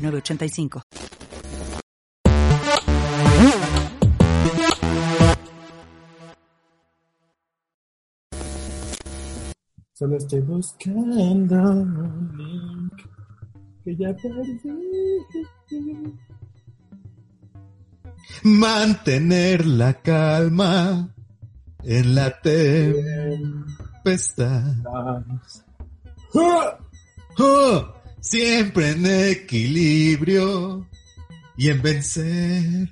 906985. Solo estoy buscando un link que ya perdí. Mantener la calma en la tempestad. Siempre en equilibrio y en vencer,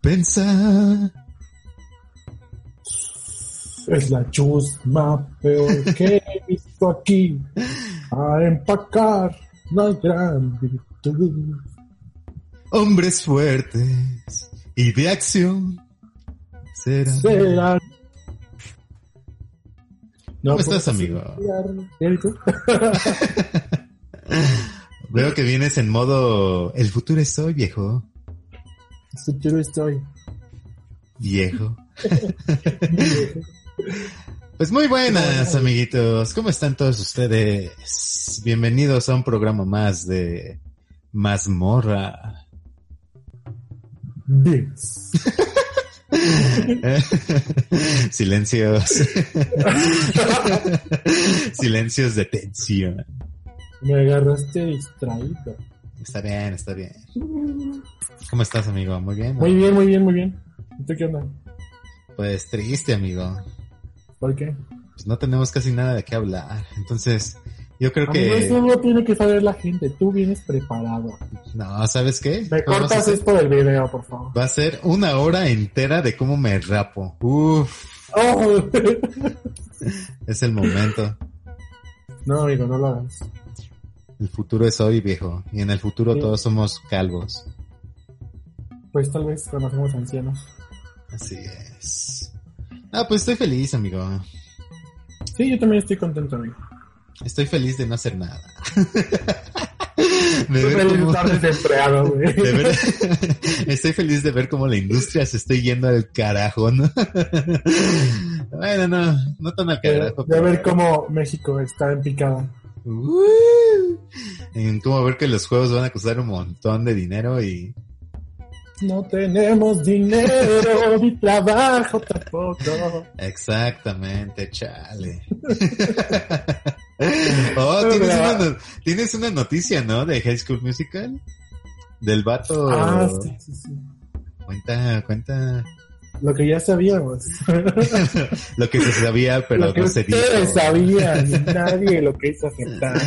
pensar. Es la chusma peor que he visto aquí. A empacar la gran virtud. Hombres fuertes y de acción serán. No ¿Cómo estás, puedo amigo? Veo que vienes en modo el futuro es hoy, viejo. Futuro estoy. Viejo. Pues muy buenas, amiguitos. ¿Cómo están todos ustedes? Bienvenidos a un programa más de Mazmorra. Silencios. Silencios de tensión. Me agarraste distraído. Está bien, está bien. ¿Cómo estás, amigo? Muy bien. Muy bien, muy bien, muy bien. ¿Y tú qué onda? Pues triste, amigo. ¿Por qué? Pues no tenemos casi nada de qué hablar. Entonces, yo creo Amigo, que... eso no tiene que saber la gente. Tú vienes preparado. No, ¿sabes qué? Me Vamos cortas hacer- esto del video, por favor. Va a ser una hora entera de cómo me rapo. Uf, Oh. es el momento. no, amigo, no lo hagas. El futuro es hoy, viejo. Y en el futuro Sí. todos somos calvos. Pues tal vez cuando somos ancianos. Así es. Ah, pues estoy feliz, amigo. Sí, yo también estoy contento, amigo. Estoy feliz de no hacer nada. de Estoy ver feliz de cómo- estar desempleado, güey. de ver- estoy feliz de ver cómo la industria se está yendo al carajo, ¿no? bueno, no, no tan al De, carajo. de ver cómo México está en picada. Uh, en cómo ver que los juegos van a costar un montón de dinero y No tenemos dinero ni trabajo tampoco. exactamente, chale. oh, ¿tienes una, tienes una noticia, ¿no? De High School Musical. Del vato. Ah, sí, sí, sí. Cuenta, cuenta Lo que ya sabíamos. lo que se sabía, pero lo que no se dijo. ustedes sabían. Nadie lo quiso aceptar.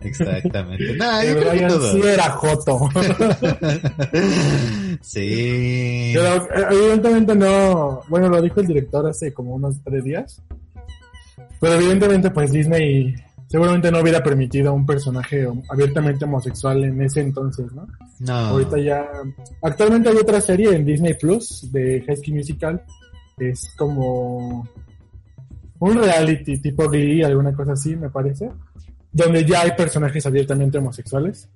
Exactamente. No, yo creo que todo. sí era joto. sí. Pero eh, evidentemente no. Bueno, lo dijo el director hace como unos tres días. Pero evidentemente, pues Disney seguramente no hubiera permitido a un personaje abiertamente homosexual en ese entonces, ¿no? No. Ahorita ya. Actualmente hay otra serie en Disney Plus de High School Musical. Es como un reality tipo Glee, alguna cosa así, me parece. Donde ya hay personajes abiertamente homosexuales.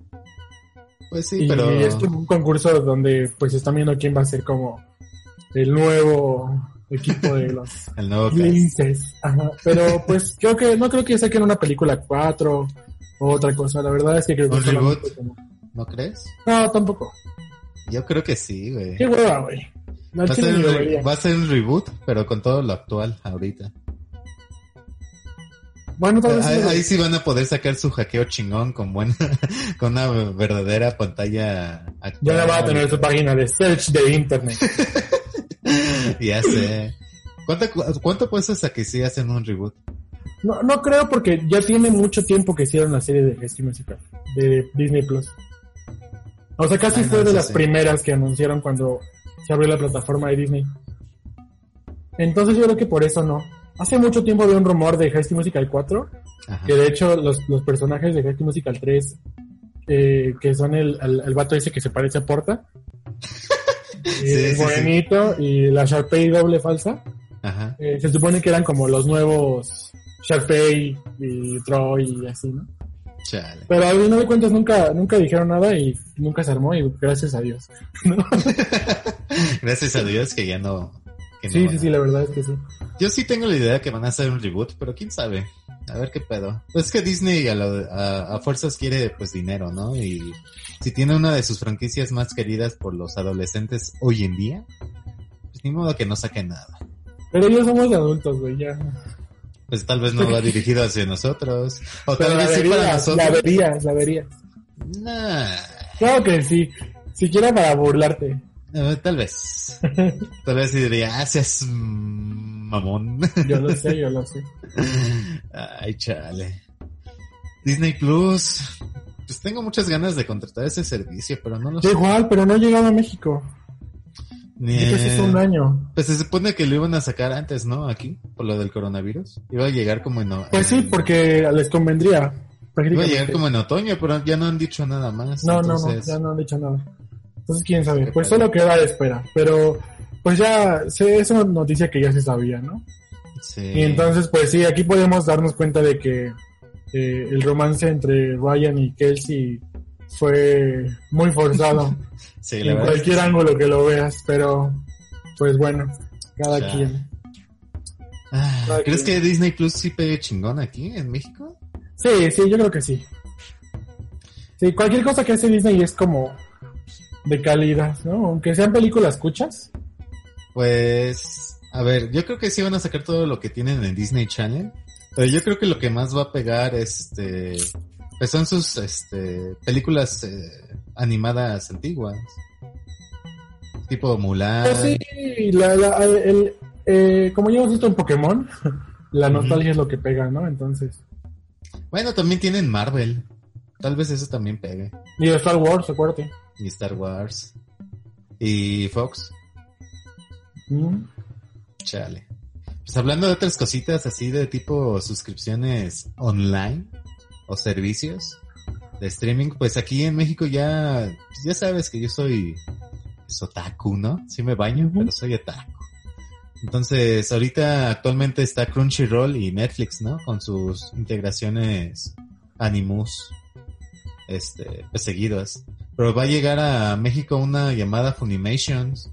Pues sí, y pero. es como un concurso donde pues están viendo quién va a ser como el nuevo equipo de los El nuevo. Linces. Ajá. Pero pues creo que no creo que saquen una película 4 o otra cosa. La verdad es que creo que ¿Un solamente reboot? como- ¿No crees? No, tampoco. Yo creo que sí, güey. Qué hueva, güey. No, Va va a ser un reboot, pero con todo lo actual ahorita. Bueno, tal vez Ahí, ahí sí van a poder sacar su hackeo chingón con buena, con una verdadera pantalla actual. ya va a tener su página de search de internet. ya sé. ¿Cuánto, cu- ¿Cuánto cuesta a que sí hacen un reboot? No, no creo porque ya tiene mucho tiempo que hicieron la serie de School Musical de Disney Plus. O sea, casi Ah, no, fue de las sí. primeras que anunciaron cuando se abrió la plataforma de Disney. Entonces yo creo que por eso no. Hace mucho tiempo había un rumor de High School Musical 4, Ajá. que de hecho los, los personajes de High School Musical 3 eh, que son el, el, el vato ese que se parece a Porta. Sí, el sí, morenito y la Sharpay doble falsa. Ajá. Eh, se supone que eran como los nuevos Sharpay y Troy y así, ¿no? Chale. Pero al final de cuentas nunca, nunca dijeron nada y nunca se armó y gracias a Dios. ¿no? Gracias a Dios que ya no. Que Sí, sí, a- sí, la verdad es que sí. Yo sí tengo la idea que van a hacer un reboot, pero quién sabe. A ver qué pedo. Pues es que Disney a, lo- a, a fuerzas quiere pues dinero, ¿no? Y si tiene una de sus franquicias más queridas por los adolescentes hoy en día, pues ni modo que no saque nada. Pero ya somos adultos, güey, ya. Pues tal vez no va dirigido hacia nosotros. O Pero tal la vez sí para verías, la nosotros. verías, la verías. Nah, Claro que sí. Siquiera para burlarte. Eh, tal vez. Tal vez sí diría, ah, seas mamón. Yo lo sé, yo lo sé. Ay, chale. Disney Plus. Pues tengo muchas ganas de contratar ese servicio, pero no lo sé. igual, pero no ha llegado a México. Que hace un año. Pues se supone que lo iban a sacar antes, ¿no? Aquí, por lo del coronavirus. Iba a llegar como en... Pues sí, porque les convendría. Iba a llegar como en otoño, pero ya no han dicho nada más. No, no, no, ya no han dicho nada. Entonces, quién sabe. Pues solo queda de espera. Pero, pues ya, es una noticia que ya se sabía, ¿no? Sí. Y entonces, pues sí, aquí podemos darnos cuenta de que eh, el romance entre Ryan y Kelsey fue muy forzado Sí, en cualquier sí. ángulo que lo veas, pero pues bueno, cada Ya. quien. Ah, Cada ¿Crees quien. que Disney Plus sí pegue chingón aquí en México? Sí, sí, yo creo que sí. Sí, cualquier cosa que hace Disney es como de calidad, ¿no? Aunque sean películas escuchas. Pues, a ver, yo creo que sí van a sacar todo lo que tienen en Disney Channel, pero yo creo que lo que más va a pegar, este, pues son sus, este, películas eh, animadas antiguas, tipo Mulan. Pues sí, la, la- el, eh, como ya hemos visto en Pokémon, la nostalgia es lo que pega, ¿no? Entonces. Bueno, también tienen Marvel, tal vez eso también pegue, Y Star Wars, acuérdate. Y Star Wars, y Fox, Mm. chale. Pues hablando de otras cositas así de tipo suscripciones online o servicios de streaming, pues aquí en México ya, ya sabes que yo soy pues, otaku, ¿no? Sí me baño, pero soy otaku. Entonces, ahorita actualmente está Crunchyroll y Netflix, ¿no? Con sus integraciones Animus, este, pues seguidas. Pero va a llegar a México una llamada Funimations.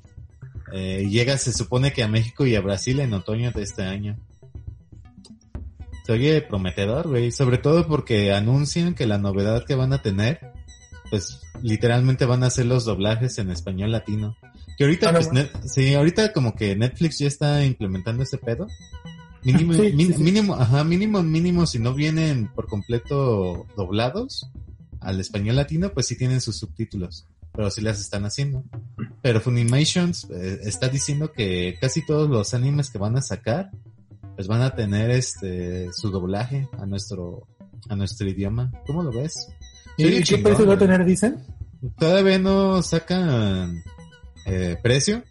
Eh, llega, se supone que a México y a Brasil en otoño de este año. Se oye prometedor, güey. Sobre todo porque anuncian que la novedad que van a tener, pues literalmente van a hacer los doblajes en español latino. Que ahorita, Ah, pues, net- sí, ahorita como que Netflix ya está implementando ese pedo. Mínimo, Sí, min- sí, sí. mínimo, ajá, mínimo, mínimo, si no vienen por completo doblados al español latino, pues sí tienen sus subtítulos, pero sí las están haciendo. Pero Funimations eh, está diciendo que casi todos los animes que van a sacar, pues van a tener este su doblaje a nuestro a nuestro idioma. ¿Cómo lo ves? ¿Y qué chingón, precio va a tener, dicen? Todavía no sacan eh, precio.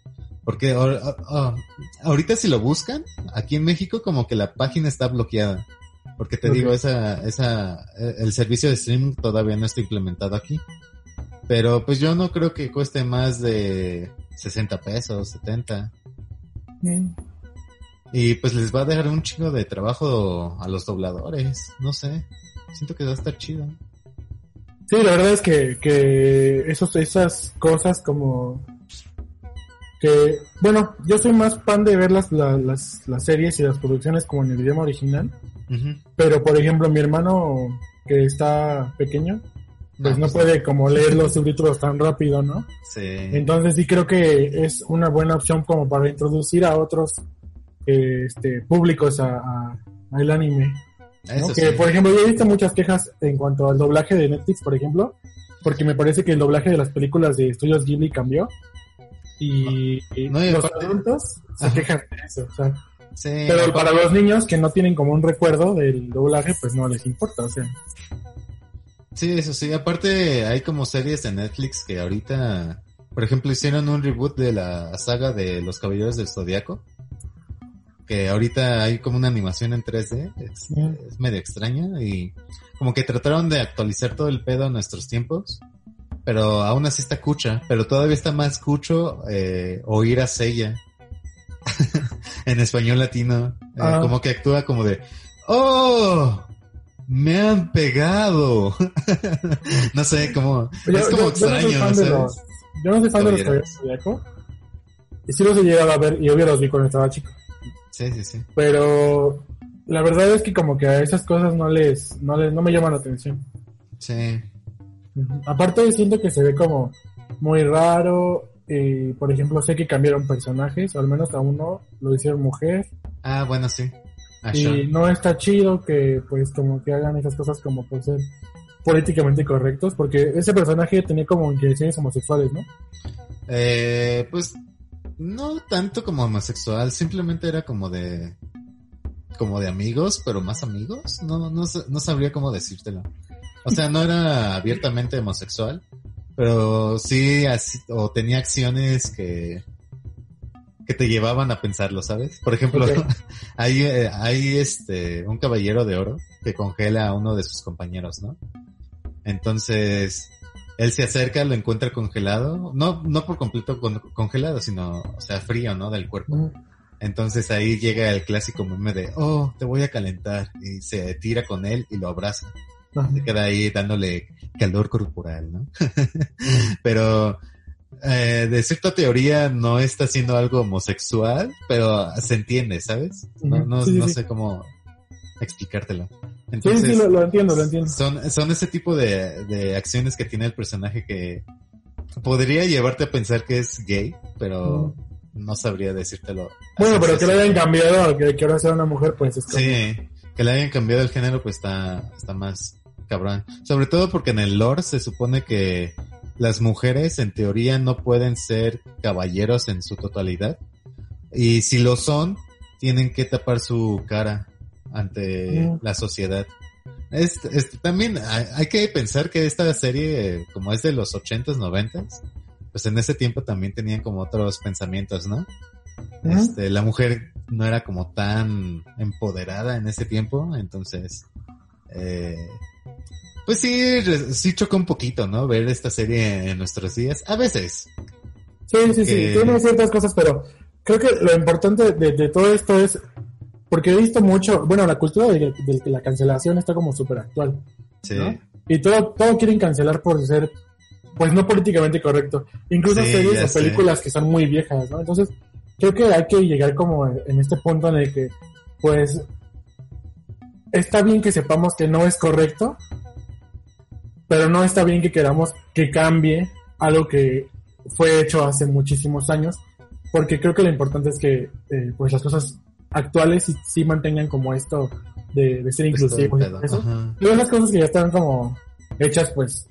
Porque ah, ah, ahorita si lo buscan, aquí en México como que la página está bloqueada. Porque te digo, esa, esa, eh, el servicio de streaming todavía no está implementado aquí. Pero pues yo no creo que cueste más de 60 pesos, 70. Mm. Y pues les va a dejar un chingo de trabajo a los dobladores. No sé. Siento que va a estar chido. Sí, la verdad es que, que esos, esas cosas como que, bueno, yo soy más fan de ver las, la- las, las series y las producciones como en el idioma original, Pero por ejemplo mi hermano que está pequeño, pues no pues, puede como leer los subtítulos tan rápido, ¿no? Sí. Entonces sí creo que es una buena opción como para introducir a otros eh, este, públicos a, a- al anime. Que, sí. por ejemplo, yo he visto muchas quejas en cuanto al doblaje de Netflix, por ejemplo, porque me parece que el doblaje de las películas de estudios Ghibli cambió. Y, y No, y los aparte- adultos se Ajá. quejan de eso. o sea, Sí, pero para los niños que no tienen como un recuerdo del doblaje, pues no les importa. O sea, Sí, eso sí. Aparte, hay como series de Netflix que ahorita, por ejemplo, hicieron un reboot de la saga de Los Caballeros del Zodiaco. que ahorita hay como una animación en 3D, es, es medio extraña y como que trataron de actualizar todo el pedo a nuestros tiempos, pero aún así está cucha, pero todavía está más cucho eh, oír a Seiya en español latino, eh, Ah. como que actúa como de, ¡Oh! Me han pegado. no sé, como, Yo- es como yo- yo no soy extraño, fan ¿no de sabes? los- Yo no soy fan de los Caballero. Caballeros Zodiaco. Y sí los he llegado a ver, y obvio los vi cuando estaba chico. Sí, sí, sí. Pero la verdad es que como que a esas cosas no les, no les, no me llaman la atención. Sí. Aparte siento que se ve como muy raro. Y, por ejemplo, sé que cambiaron personajes, o al menos a uno lo hicieron mujer. Ah, bueno, sí. Y no está chido que pues como que hagan esas cosas como por ser políticamente correctos, porque ese personaje tenía como intenciones homosexuales, ¿no? Eh, pues no tanto como homosexual, simplemente era como de como de amigos, pero más amigos. No, no, no sabría cómo decírtelo. O sea, no era abiertamente homosexual, pero sí así, o tenía acciones que que te llevaban a pensarlo, ¿sabes? Por ejemplo, hay, eh, hay este un caballero de oro que congela a uno de sus compañeros, ¿no? Entonces, él se acerca, lo encuentra congelado, no, no por completo con- congelado, sino, o sea, frío, ¿no? Del cuerpo. Ujú. Entonces ahí llega el clásico meme de, oh, te voy a calentar, y se tira con él y lo abraza. Se queda ahí dándole calor corporal, ¿no? pero, eh, de cierta teoría no está haciendo algo homosexual, pero se entiende, ¿sabes? No, no, Sí, sí, no sí. sé cómo explicártelo. Sí, Entonces, sí, lo, lo entiendo, lo entiendo. son, son ese tipo de, de acciones que tiene el personaje que podría llevarte a pensar que es gay, pero no sabría decírtelo. Bueno, pero que le hayan cambiado, que, que ahora sea una mujer, pues es como... Sí, que le hayan cambiado el género, pues está, está más cabrón. Sobre todo porque en el lore se supone que las mujeres en teoría no pueden ser caballeros en su totalidad. Y si lo son, tienen que tapar su cara ante Mm. la sociedad. Este, este, también hay, hay que pensar que esta serie, como es de los 80s, 90s, pues en ese tiempo también tenían como otros pensamientos, ¿no? Este, la mujer no era como tan empoderada en ese tiempo, entonces, eh, pues sí, sí choca un poquito, ¿no? Ver esta serie en nuestros días, a veces. Sí, sí, sí, tiene ciertas cosas, pero creo que lo importante de, de todo esto es, porque he visto mucho, bueno, la cultura de, de la cancelación está como súper actual, Sí, ¿no? Y todo, todo quieren cancelar por ser, pues no políticamente correcto. Incluso Sí, series o sé. películas que son muy viejas, ¿no? Entonces, creo que hay que llegar como en este punto en el que, pues, está bien que sepamos que no es correcto, pero no está bien que queramos que cambie algo que fue hecho hace muchísimos años, porque creo que lo importante es que eh, pues las cosas actuales sí, sí mantengan como esto de, de ser pues, inclusivos. Luego las cosas que ya están como hechas, pues,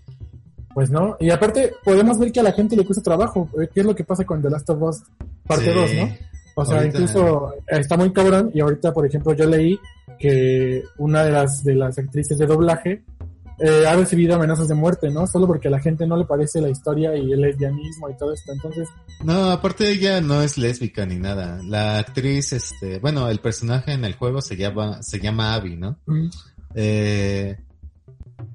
pues no. Y aparte, podemos ver que a la gente le cuesta trabajo. eh, ¿Qué es lo que pasa con The Last of Us parte Sí. 2, no? O sea, Ahorita- incluso está muy cabrón. Y ahorita, por ejemplo, yo leí que una de las, de las actrices de doblaje eh, ha recibido amenazas de muerte, ¿no? Solo porque a la gente no le parece la historia y el lesbianismo y todo esto. Entonces, No, aparte ella no es lésbica ni nada. La actriz, este, bueno, el personaje en el juego se llama, se llama Abby, ¿no? mm, Eh,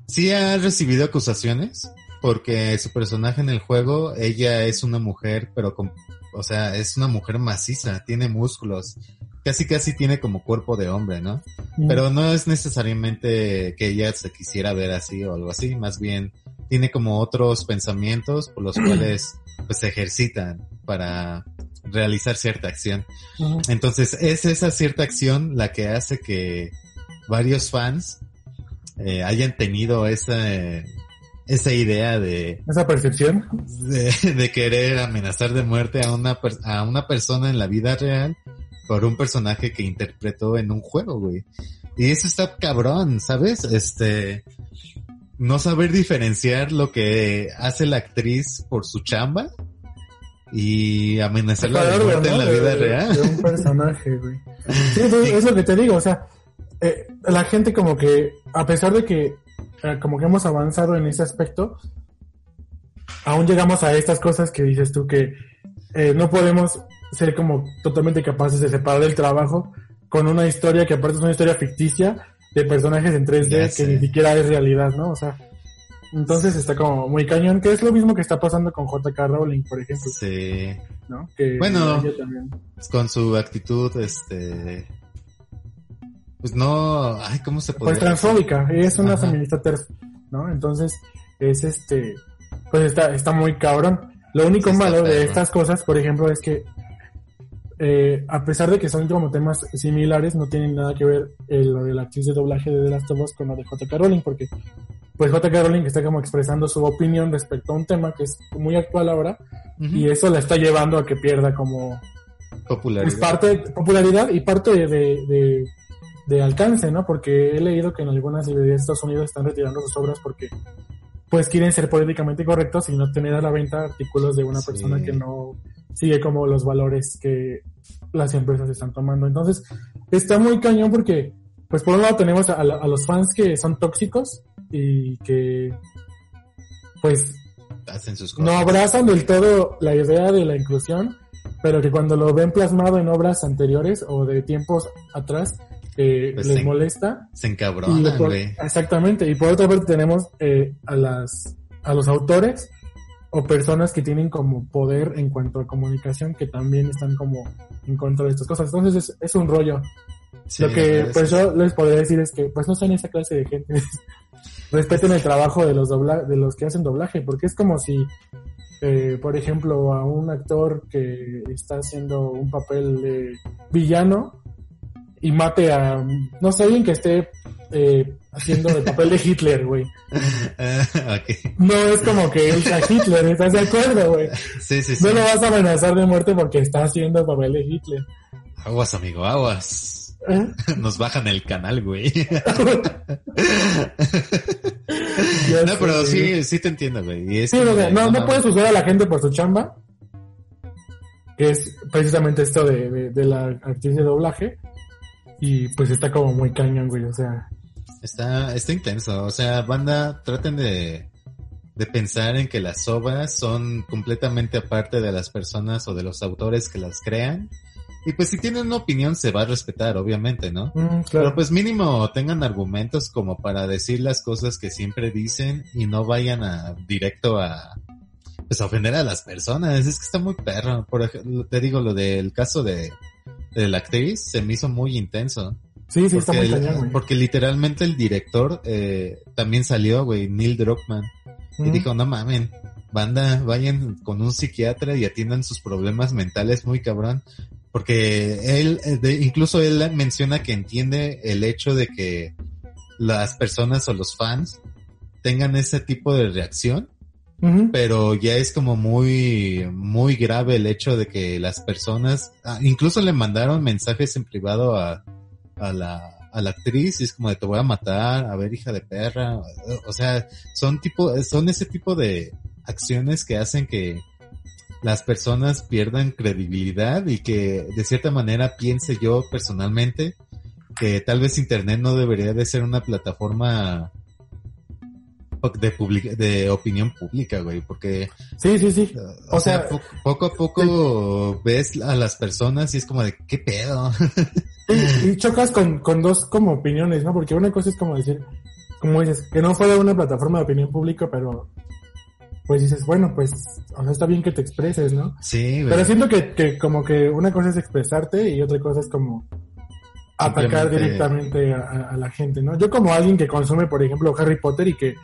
sí ha recibido acusaciones porque su personaje en el juego, ella es una mujer, pero con, o sea, es una mujer maciza, tiene músculos, casi casi tiene como cuerpo de hombre, ¿no? mm, Pero no es necesariamente que ella se quisiera ver así o algo así, más bien tiene como otros pensamientos por los cuales pues se ejercitan para realizar cierta acción. Entonces es esa cierta acción la que hace que varios fans eh, hayan tenido esa, eh, esa idea de, esa percepción. de, de querer amenazar de muerte a una, a una persona en la vida real por un personaje que interpretó en un juego, güey. Y eso está cabrón, ¿sabes? Este, no saber diferenciar lo que hace la actriz por su chamba y amenazarla de muerte ¿no? en la vida de- real. de un personaje, güey. Sí, sí, es lo que te digo, o sea, eh, la gente como que, a pesar de que eh, como que hemos avanzado en ese aspecto, aún llegamos a estas cosas que dices tú que eh, no podemos ser como totalmente capaces de separar el trabajo con una historia que aparte es una historia ficticia de personajes en 3D Ya que ni siquiera es realidad, ¿no? O sea, entonces está como muy cañón, que es lo mismo que está pasando con JK Rowling, por ejemplo, Sí. ¿no? Que Bueno. Con su actitud, este... Pues no... Ay, ¿cómo se puede Pues transfóbica, es una Ajá. feminista terf, ¿no? Entonces, es este, pues está, está muy cabrón. Lo único Sí, malo de estas cosas, por ejemplo, es que eh, a pesar de que son como temas similares, no tienen nada que ver eh, lo de la actriz de doblaje de The Last of Us con lo de J.K. Rowling, porque pues J.K. Rowling está como expresando su opinión respecto a un tema que es muy actual ahora, y eso la está llevando a que pierda como Popularidad. pues parte de popularidad y parte de, de, de- de alcance, ¿no? Porque he leído que en algunas librerías de Estados Unidos están retirando sus obras porque pues quieren ser políticamente correctos y no tener a la venta artículos de una Sí. persona que no sigue como los valores que las empresas están tomando. Entonces, está muy cañón porque, pues por un lado tenemos a, la- a los fans que son tóxicos y que pues Hacen sus no abrazan del todo la idea de la inclusión, pero que cuando lo ven plasmado en obras anteriores o de tiempos atrás, eh, Pues les molesta. Se encabronan, por- güey. exactamente. Y por otra parte tenemos eh, a las a los autores o personas que tienen como poder en cuanto a comunicación que también están como en contra de estas cosas. Entonces es, es un rollo. Sí, Lo que pues yo les podría decir es que pues no sean esa clase de gente. Respeten el trabajo de los dobla de los que hacen doblaje, porque es como si eh, por ejemplo, a un actor que está haciendo un papel de villano y mate a, no sé, alguien que esté eh, haciendo el papel de Hitler, güey. No es como que él sea Hitler, ¿estás de acuerdo, güey? Sí, sí, sí. No lo vas a amenazar de muerte porque está haciendo el papel de Hitler. Aguas, amigo, aguas. ¿Eh? Nos bajan el canal, güey. No, pero sí, sí te entiendo, güey. Sí, de, no, no puedes juzgar a la gente por su chamba, que es precisamente esto de, de, de la actriz de doblaje, y pues está como muy cañón, güey, o sea, Está, está intenso. O sea, banda, traten de, de pensar en que las obras son completamente aparte de las personas o de los autores que las crean. Y pues si tienen una opinión se va a respetar, obviamente, ¿no? mm, Pero claro. pues mínimo tengan argumentos como para decir las cosas que siempre dicen y no vayan a directo a pues a ofender a las personas. Es que está muy perro. Por ejemplo, te digo lo del caso de, de la actriz se me hizo muy intenso. Sí, sí, está Porque, muy el- cañón, güey. porque literalmente el director eh, también salió, güey, Neil Druckmann. Y dijo, no mamen, banda, vayan con un psiquiatra y atiendan sus problemas mentales muy cabrón. Porque él, eh, de- incluso él menciona que entiende el hecho de que las personas o los fans tengan ese tipo de reacción, pero ya es como muy, muy grave el hecho de que las personas, ah, incluso le mandaron mensajes en privado a, a la, a la actriz y es como de te voy a matar, a ver hija de perra, o sea, son tipo, son ese tipo de acciones que hacen que las personas pierdan credibilidad y que de cierta manera piense yo personalmente que tal vez internet no debería de ser una plataforma de public- de opinión pública, güey, porque Sí, sí, sí. o, O sea, sea, po- poco a poco ves a las personas y es como de qué pedo. Y, y chocas con, con dos como opiniones, ¿no? Porque una cosa es como decir, como dices, que no fuera una plataforma de opinión pública, pero pues dices, bueno, pues, o sea, está bien que te expreses, ¿no? sí, güey. Pero siento que, que como que una cosa es expresarte y otra cosa es como atacar directamente a, la gente, ¿no? Yo como alguien que consume, por ejemplo, Harry Potter y que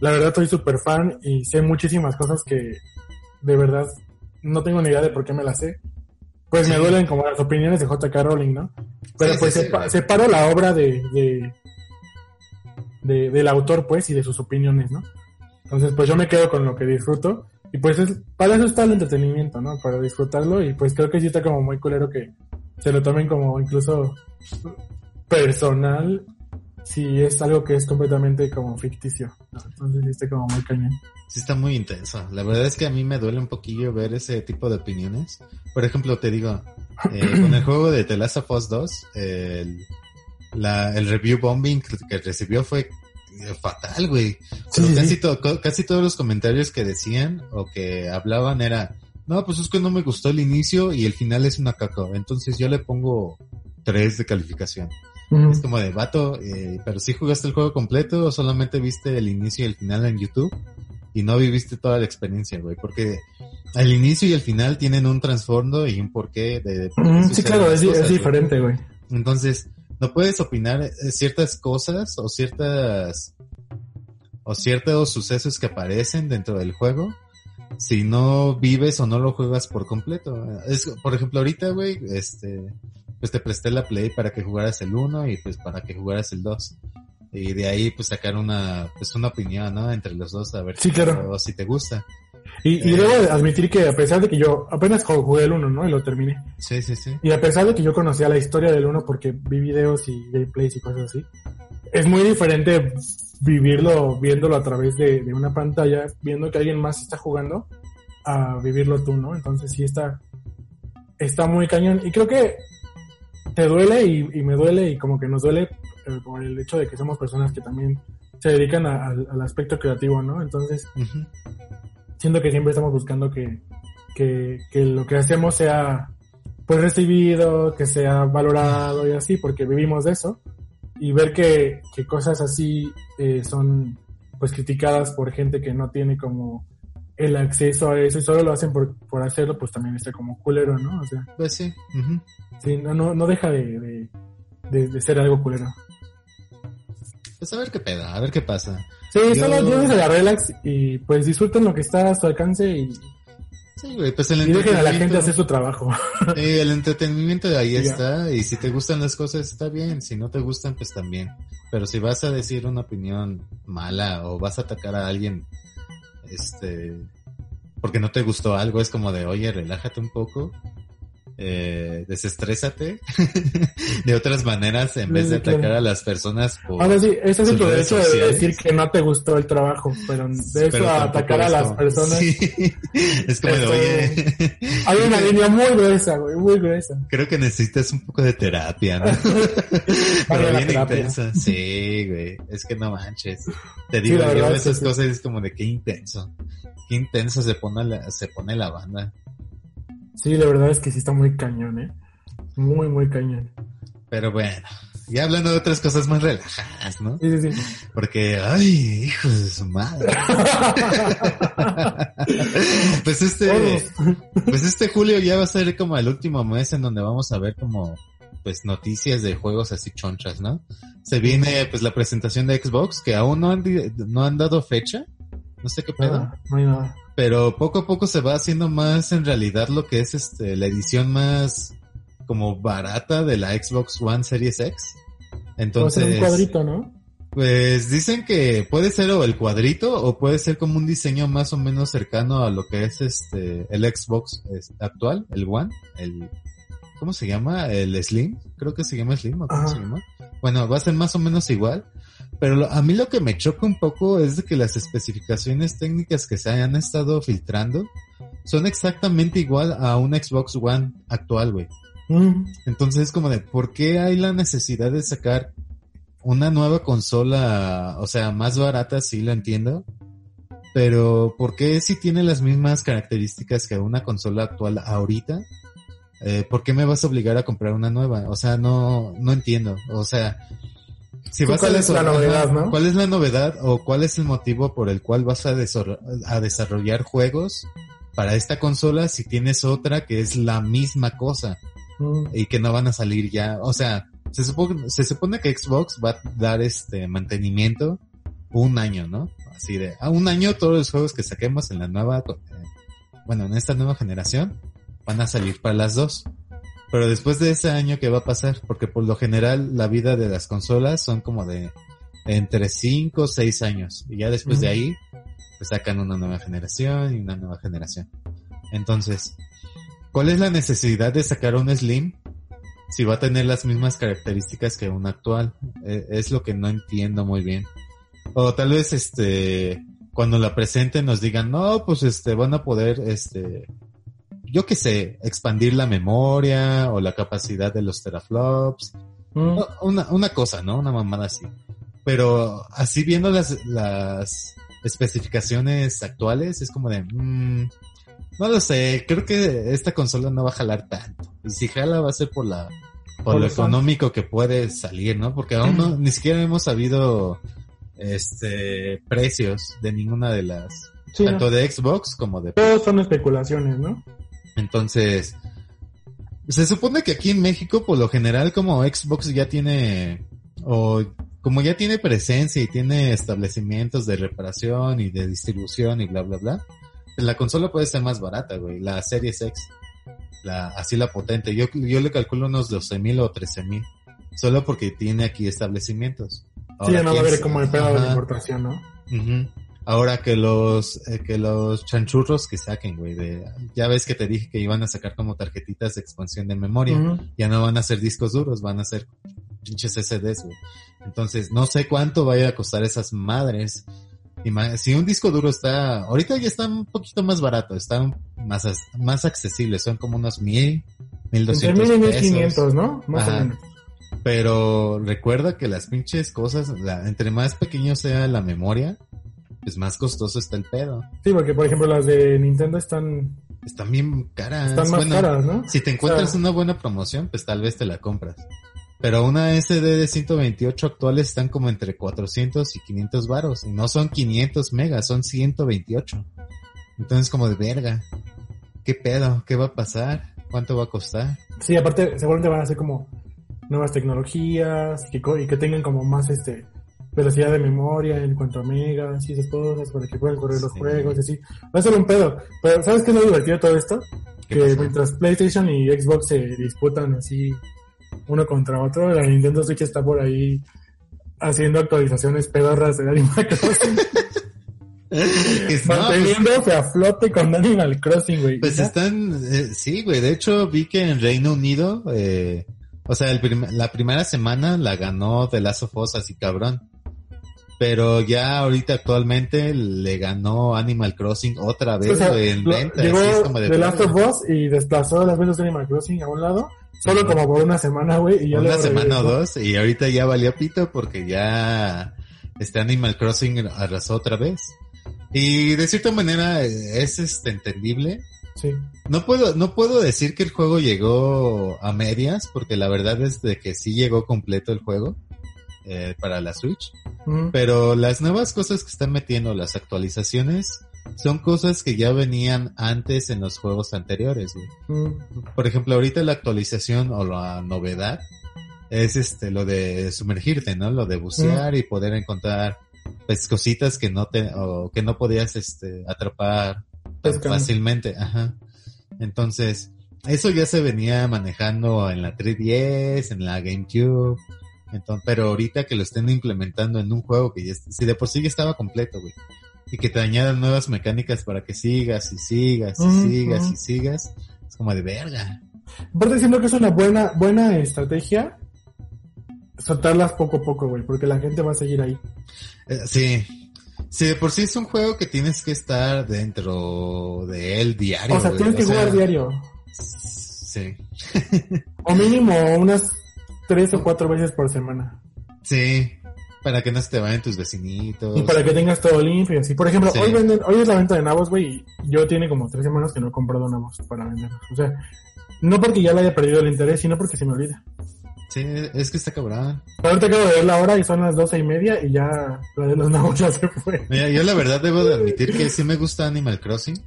la verdad soy súper fan y sé muchísimas cosas que de verdad no tengo ni idea de por qué me las sé, pues me duelen como las opiniones de J.K. Rowling, ¿no? Pero Sí, pues sí, sepa- separo la obra de, de, de- del autor, pues, y de sus opiniones, ¿no? Entonces, pues yo me quedo con lo que disfruto. Y pues es, para eso está el entretenimiento, ¿no? Para disfrutarlo. Y pues creo que sí está como muy culero que se lo tomen como incluso personal si es algo que es completamente como ficticio. ¿no? Entonces sí está como muy cañón. Sí está muy intenso. La verdad es que a mí me duele un poquillo ver ese tipo de opiniones. Por ejemplo, te digo, eh, con el juego de The Last of Us 2, el, la, el review bombing que recibió fue eh, fatal, güey. Sí, casi, sí. to- casi todos los comentarios que decían o que hablaban era, no, pues es que no me gustó el inicio y el final es una caca. Entonces yo le pongo 3 de calificación. Es como de vato, eh, pero si jugaste el juego completo o solamente viste el inicio y el final en YouTube y no viviste toda la experiencia, güey, porque el inicio y el final tienen un trasfondo y un porqué de... por qué Sí, claro, es, cosas, es diferente, güey. Entonces, no puedes opinar eh, ciertas cosas o ciertas o ciertos sucesos que aparecen dentro del juego si no vives o no lo juegas por completo. Es, por ejemplo, ahorita, güey, este, pues te presté la Play para que jugaras el 1 y pues para que jugaras el 2. Y de ahí pues sacar una, pues una opinión, ¿no? Entre los dos a ver Sí, si, claro. o si te gusta. Y, y Eh. debo de admitir que a pesar de que yo apenas jugué el 1, ¿no? Y lo terminé. Sí, sí, sí. Y a pesar de que yo conocía la historia del 1 porque vi videos y gameplays y cosas así, es muy diferente vivirlo, viéndolo a través de, de una pantalla, viendo que alguien más está jugando, a vivirlo tú, ¿no? Entonces sí está, está muy cañón. Y creo que te duele y, y me duele y como que nos duele eh, por el hecho de que somos personas que también se dedican a- al- al aspecto creativo, ¿no? Entonces siento que siempre estamos buscando que, que, que lo que hacemos sea pues recibido, que sea valorado y así, porque vivimos de eso. Y ver que, que cosas así eh, son pues criticadas por gente que no tiene como el acceso a eso y solo lo hacen por, por hacerlo, pues también está como culero, ¿no? O sea, Pues sí. sí, no, no, no deja de, de, de- de ser algo culero. Pues a ver qué pedo, a ver qué pasa. Sí, Yo- solo llévense la relax y pues disfruten lo que está a su alcance y, Sí, güey, pues el y dejen a la gente entretenimiento- hacer su trabajo. Sí, el entretenimiento de ahí está, y si te gustan las cosas está bien, si no te gustan pues también. Pero si vas a decir una opinión mala o vas a atacar a alguien, este, porque no te gustó algo, es como de, oye, relájate un poco, eh, desestrésate de otras maneras en vez de atacar a las personas por... Ahora sí, ese es tu derecho de decir que no te gustó el trabajo, pero de eso pero a atacar a las personas. Sí. Es como de, Esto- oye, Hay una línea muy gruesa, güey, muy gruesa. creo que necesitas un poco de terapia, ¿no? Pero bien terapia. intensa. Sí, güey. Es que no manches. Te digo, yo esas sí. cosas es como de qué intenso. Qué intenso se pone la, se pone la banda. Sí, la verdad es que sí está muy cañón, ¿eh? Muy, muy cañón. Pero bueno, ya hablando de otras cosas más relajadas, ¿no? Sí, sí, sí. Porque, ay, hijos de su madre. pues este, pues este julio ya va a ser como el último mes en donde vamos a ver como, pues noticias de juegos así chonchas, ¿no? Se viene pues la presentación de Xbox que aún no han, di- no han dado fecha. No sé qué pedo. No hay nada. Pero poco a poco se va haciendo más en realidad lo que es este la edición más como barata de la Xbox One Series X. Ser Entonces, un cuadrito, ¿no? pues dicen que puede ser o el cuadrito o puede ser como un diseño más o menos cercano a lo que es este el Xbox actual, el One, el ¿cómo se llama? El Slim, creo que se llama Slim o cómo Ajá. se llama. Bueno, va a ser más o menos igual, pero lo- a mí lo que me choca un poco es de que las especificaciones técnicas que se han estado filtrando son exactamente igual a un Xbox One actual, güey. Mm, Entonces es como de, ¿por qué hay la necesidad de sacar una nueva consola, o sea, más barata, sí lo entiendo, pero ¿por qué si tiene las mismas características que una consola actual ahorita? Eh, ¿Por qué me vas a obligar a comprar una nueva? O sea, no, no entiendo. O sea, si vas ¿cuál a es la novedad, no? ¿Cuál es la novedad o cuál es el motivo por el cual vas a, desarrollar juegos para esta consola si tienes otra que es la misma cosa? mm. y que no van a salir ya. O sea, se supone, se supone que Xbox va a dar este mantenimiento un año, ¿no? Así de, a un año todos los juegos que saquemos en la nueva, eh, bueno, en esta nueva generación, van a salir para las dos. Pero después de ese año, ¿qué va a pasar? Porque por lo general la vida de las consolas son como de entre 5 o 6 años. Y ya después de ahí, pues sacan una nueva generación y una nueva generación. Entonces, ¿cuál es la necesidad de sacar un Slim si va a tener las mismas características que un actual? Eh, es lo que no entiendo muy bien. O tal vez este cuando la presenten nos digan, "No, pues este van a poder este yo qué sé, expandir la memoria o la capacidad de los teraflops Mm. una, una cosa, ¿no? Una mamada así. Pero así viendo las, las especificaciones actuales, es como de, mm, no lo sé, creo que esta consola no va a jalar tanto. Y si jala va a ser por la, por, Por lo fans. económico que puede salir, ¿no? Porque aún no, ni siquiera hemos sabido, este, precios de ninguna de las, Sí, ¿no? tanto de Xbox como de Todos son especulaciones, ¿no? Entonces, se supone que aquí en México, por lo general, como Xbox ya tiene, o como ya tiene presencia y tiene establecimientos de reparación y de distribución y bla, bla, bla, la consola puede ser más barata, güey, la Series X, la, así la potente. Yo, yo le calculo unos 12 mil o 13 mil, solo porque tiene aquí establecimientos. sí, ya no va a ¿quién haber como el pedo de importación, ¿no? Ujú. Ahora que los eh, que los chanchurros que saquen, güey, de ya ves que te dije que iban a sacar como tarjetitas de expansión de memoria, ya no van a ser discos duros, van a ser pinches SSDs, güey. Entonces, no sé cuánto vaya a costar esas madres. Si un disco duro está, ahorita ya está un poquito más barato, está más más accesible, son como unos mil, mil doscientos mil y mil pesos. quinientos, ¿no? Más Ajá. o menos. Pero recuerda que las pinches cosas, la- entre más pequeño sea la memoria, pues más costoso está el pedo. Sí, porque por ejemplo las de Nintendo están, Están bien caras. están más Bueno, caras, ¿no? Si te encuentras O sea- una buena promoción, pues tal vez te la compras. Pero una SD de 128 actuales están como entre 400 y 500 varos. Y no son 500 megas, son 128. Entonces como de verga. ¿Qué pedo? ¿Qué va a pasar? ¿Cuánto va a costar? Sí, aparte seguramente van a ser como nuevas tecnologías y que, co- y que tengan como más este velocidad de memoria en cuanto a megas y esas cosas para que puedan correr los Sí. juegos y así. Va a ser un pedo. Pero ¿sabes qué es lo divertido todo esto? ¿Qué Que pasó? mientras PlayStation y Xbox se disputan así uno contra otro, la Nintendo Switch está por ahí haciendo actualizaciones pedorras de Animal Crossing, manteniéndose a flote con Animal Crossing, güey. Pues Ya- están, eh, sí, güey. De hecho, vi que en Reino Unido, eh, o sea, el prim- la primera semana la ganó The Last of Us así cabrón. Pero ya ahorita actualmente le ganó Animal Crossing otra vez, O sea, en lo- venta. llegó así es como de The Last of. Us y desplazó las ventas de Animal Crossing a un lado, solo como por una semana, güey, y ya Una semana o dos y ahorita ya valió pito porque ya este Animal Crossing arrasó otra vez. Y de cierta manera eh, es este entendible. Sí. No puedo, no puedo decir que el juego llegó a medias, porque la verdad es de que sí llegó completo el juego eh, para la Switch. Mm. Pero las nuevas cosas que están metiendo, las actualizaciones, son cosas que ya venían antes en los juegos anteriores. güey. Mm. Por ejemplo, ahorita la actualización o la novedad es este lo de sumergirte, ¿no? Lo de bucear y poder encontrar pues cositas que no te o que no podías este atrapar tan fácilmente, ajá. Entonces, eso ya se venía manejando en la 3DS, en la GameCube. Entonces, pero ahorita que lo estén implementando en un juego que ya, si de por sí ya estaba completo, güey. Y que te añadan nuevas mecánicas para que sigas y sigas y sigas y sigas. Es como de verga. Aparte siento que es una buena, buena estrategia soltarlas poco a poco, güey, porque la gente va a seguir ahí. Eh, sí. Sí, de por sí es un juego que tienes que estar dentro de él diario. O sea, güey. tienes que sea, jugar diario. Sí. O mínimo unas tres o cuatro veces por semana. Sí. Para que no se te vayan tus vecinitos. Y para que tengas todo limpio así. Por ejemplo, Sí. hoy venden, hoy es la venta de nabos, güey, y yo tiene como tres semanas que no he comprado nabos para venderlos. O sea, no porque ya le haya perdido el interés, sino porque se me olvida. Sí, es que está cabrón. Ahorita acabo de ver la hora y son las doce y media y ya la de los nabos ya se fue. Mira, yo la verdad debo de admitir que sí me gusta Animal Crossing,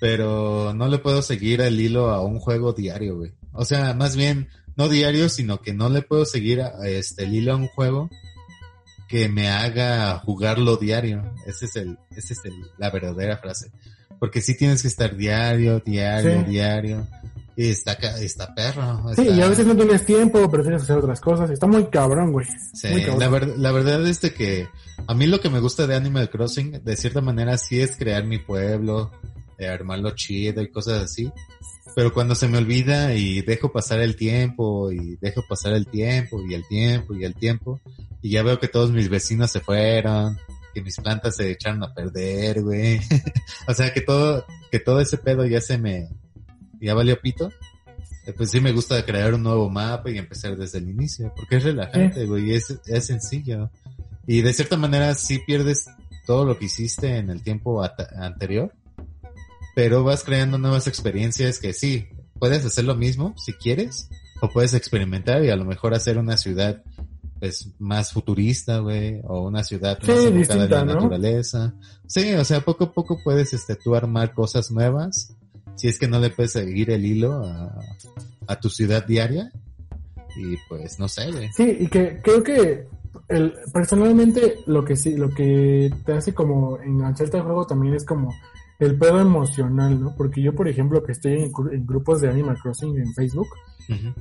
pero no le puedo seguir el hilo a un juego diario, güey. O sea, más bien, no diario, sino que no le puedo seguir a, este, el hilo a un juego que me haga jugarlo diario. Ese es el, ese es el, la verdadera frase. Porque sí tienes que estar diario, diario, Sí. diario. Y está, está perro. Sí, y a veces no tienes tiempo, prefieres hacer otras cosas. Está muy cabrón, güey. Sí, Muy cabrón. la, ver- la verdad es de que a mí lo que me gusta de Animal Crossing, de cierta manera, sí es crear mi pueblo, eh, armarlo chido y cosas así. Pero cuando se me olvida y dejo pasar el tiempo y dejo pasar el tiempo y el tiempo y el tiempo y ya veo que todos mis vecinos se fueron, que mis plantas se echaron a perder, güey. o sea que todo, que todo ese pedo ya se me, ya valió pito. Eh, Pues sí me gusta crear un nuevo mapa y empezar desde el inicio, porque es relajante, güey, y es, es sencillo. Y de cierta manera sí pierdes todo lo que hiciste en el tiempo anterior, pero vas creando nuevas experiencias que sí, puedes hacer lo mismo si quieres, o puedes experimentar y a lo mejor hacer una ciudad pues más futurista, güey, o una ciudad Sí, más enfocada en la ¿no? naturaleza. Sí, o sea, poco a poco puedes este tú armar cosas nuevas, si es que no le puedes seguir el hilo a, a tu ciudad diaria. Y pues no sé, güey. Sí, y que creo que el, personalmente lo que sí, lo que te hace como engancharte al juego también es como el pedo emocional, ¿no? Porque yo, por ejemplo, que estoy en, gru- en grupos de Animal Crossing en Facebook,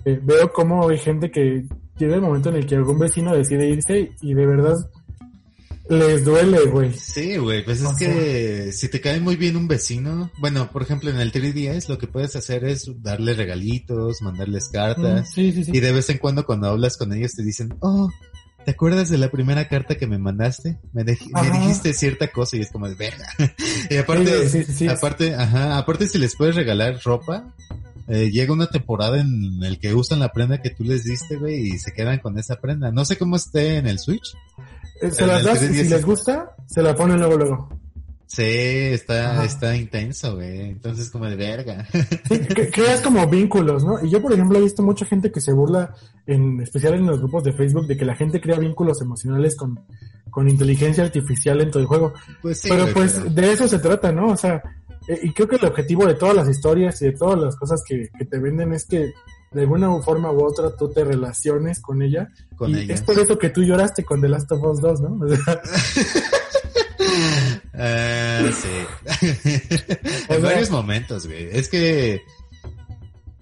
eh, veo cómo hay gente que llega el momento en el que algún vecino decide irse y de verdad les duele, güey. Sí, güey, pues es O que si te cae muy bien un vecino, bueno, por ejemplo en el 3DS lo que puedes hacer es darle regalitos, mandarles Mm, cartas Sí, sí, sí. y de vez en cuando cuando hablas con ellos te dicen, oh, ¿te acuerdas de la primera carta que me mandaste? Me, dijiste cierta cosa y es como de verga. y aparte, Sí, sí, sí, sí. aparte, ajá, aparte si les puedes regalar ropa, eh, llega una temporada en el que usan la prenda que tú les diste, güey, y se quedan con esa prenda. No sé cómo esté en el Switch. Eh, se las das y 3DS. si les gusta, se la ponen luego, luego. Sí, está, Ajá. está intenso, güey. Entonces como de verga. Sí, creas como vínculos, ¿no? Y yo, por ejemplo, he visto mucha gente que se burla, en especial en los grupos de Facebook, de que la gente crea vínculos emocionales con, con inteligencia artificial dentro del juego. Pues sí, pero güey, pues pero- de eso se trata, ¿no? O sea, eh, y creo que el objetivo de todas las historias y de todas las cosas que, que te venden es que de alguna forma u otra tú te relaciones con ella. con y ellas. es por eso que tú lloraste con The Last of Us 2, ¿no? O sea, Ah, sí. En sea- varios momentos, güey. Es que...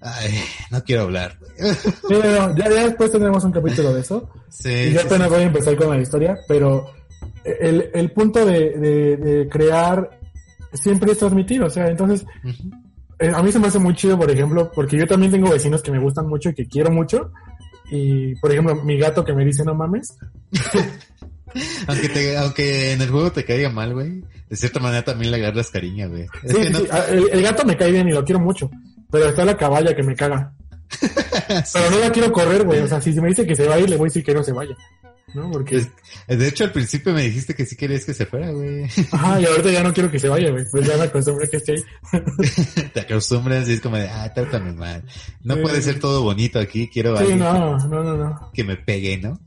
Ay, no quiero hablar, güey. sí, no, ya, ya después tendremos un capítulo de eso. Sí, Y sí, apenas voy a empezar con la historia, pero el, el punto de, de, de crear siempre es transmitir, o sea, entonces sí. Ujú. eh, a mí se me hace muy chido, por ejemplo, porque yo también tengo vecinos que me gustan mucho y que quiero mucho, y por ejemplo, mi gato que me dice no mames, Aunque, te, aunque en el juego te caiga mal, güey. De cierta manera también le agarras cariño, güey. Sí, sí, no... sí, a- el, el gato me cae bien y lo quiero mucho, pero está la caballa que me caga, pero no la quiero correr, güey, o sea, si me dice que se va a ir, le voy a decir que no se vaya, ¿no? Porque, De hecho, al principio me dijiste que sí querías que se fuera, güey. ajá, y ahorita ya no quiero que se vaya, güey, pues ya me acostumbré que esté ahí. te acostumbras y es como de, ah, trátame mal. No Sí. puede ser todo bonito aquí, quiero Sí, alguien no, no, no, no. que me pegue, ¿no?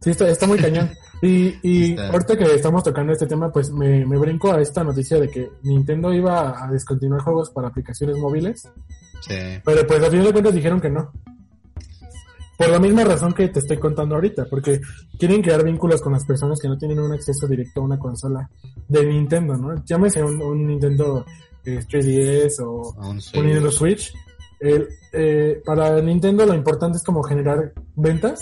Sí, está, está muy cañón. Y, ahorita que estamos tocando este tema, pues me, me brinco a esta noticia de que Nintendo iba a descontinuar juegos para aplicaciones móviles, Sí. pero pues a final de cuentas dijeron que no. Por la misma razón que te estoy contando ahorita, porque quieren crear vínculos con las personas que no tienen un acceso directo a una consola de Nintendo, ¿no? Llámese un, un Nintendo eh, 3DS o un Nintendo Switch. El, eh, para Nintendo lo importante es como generar ventas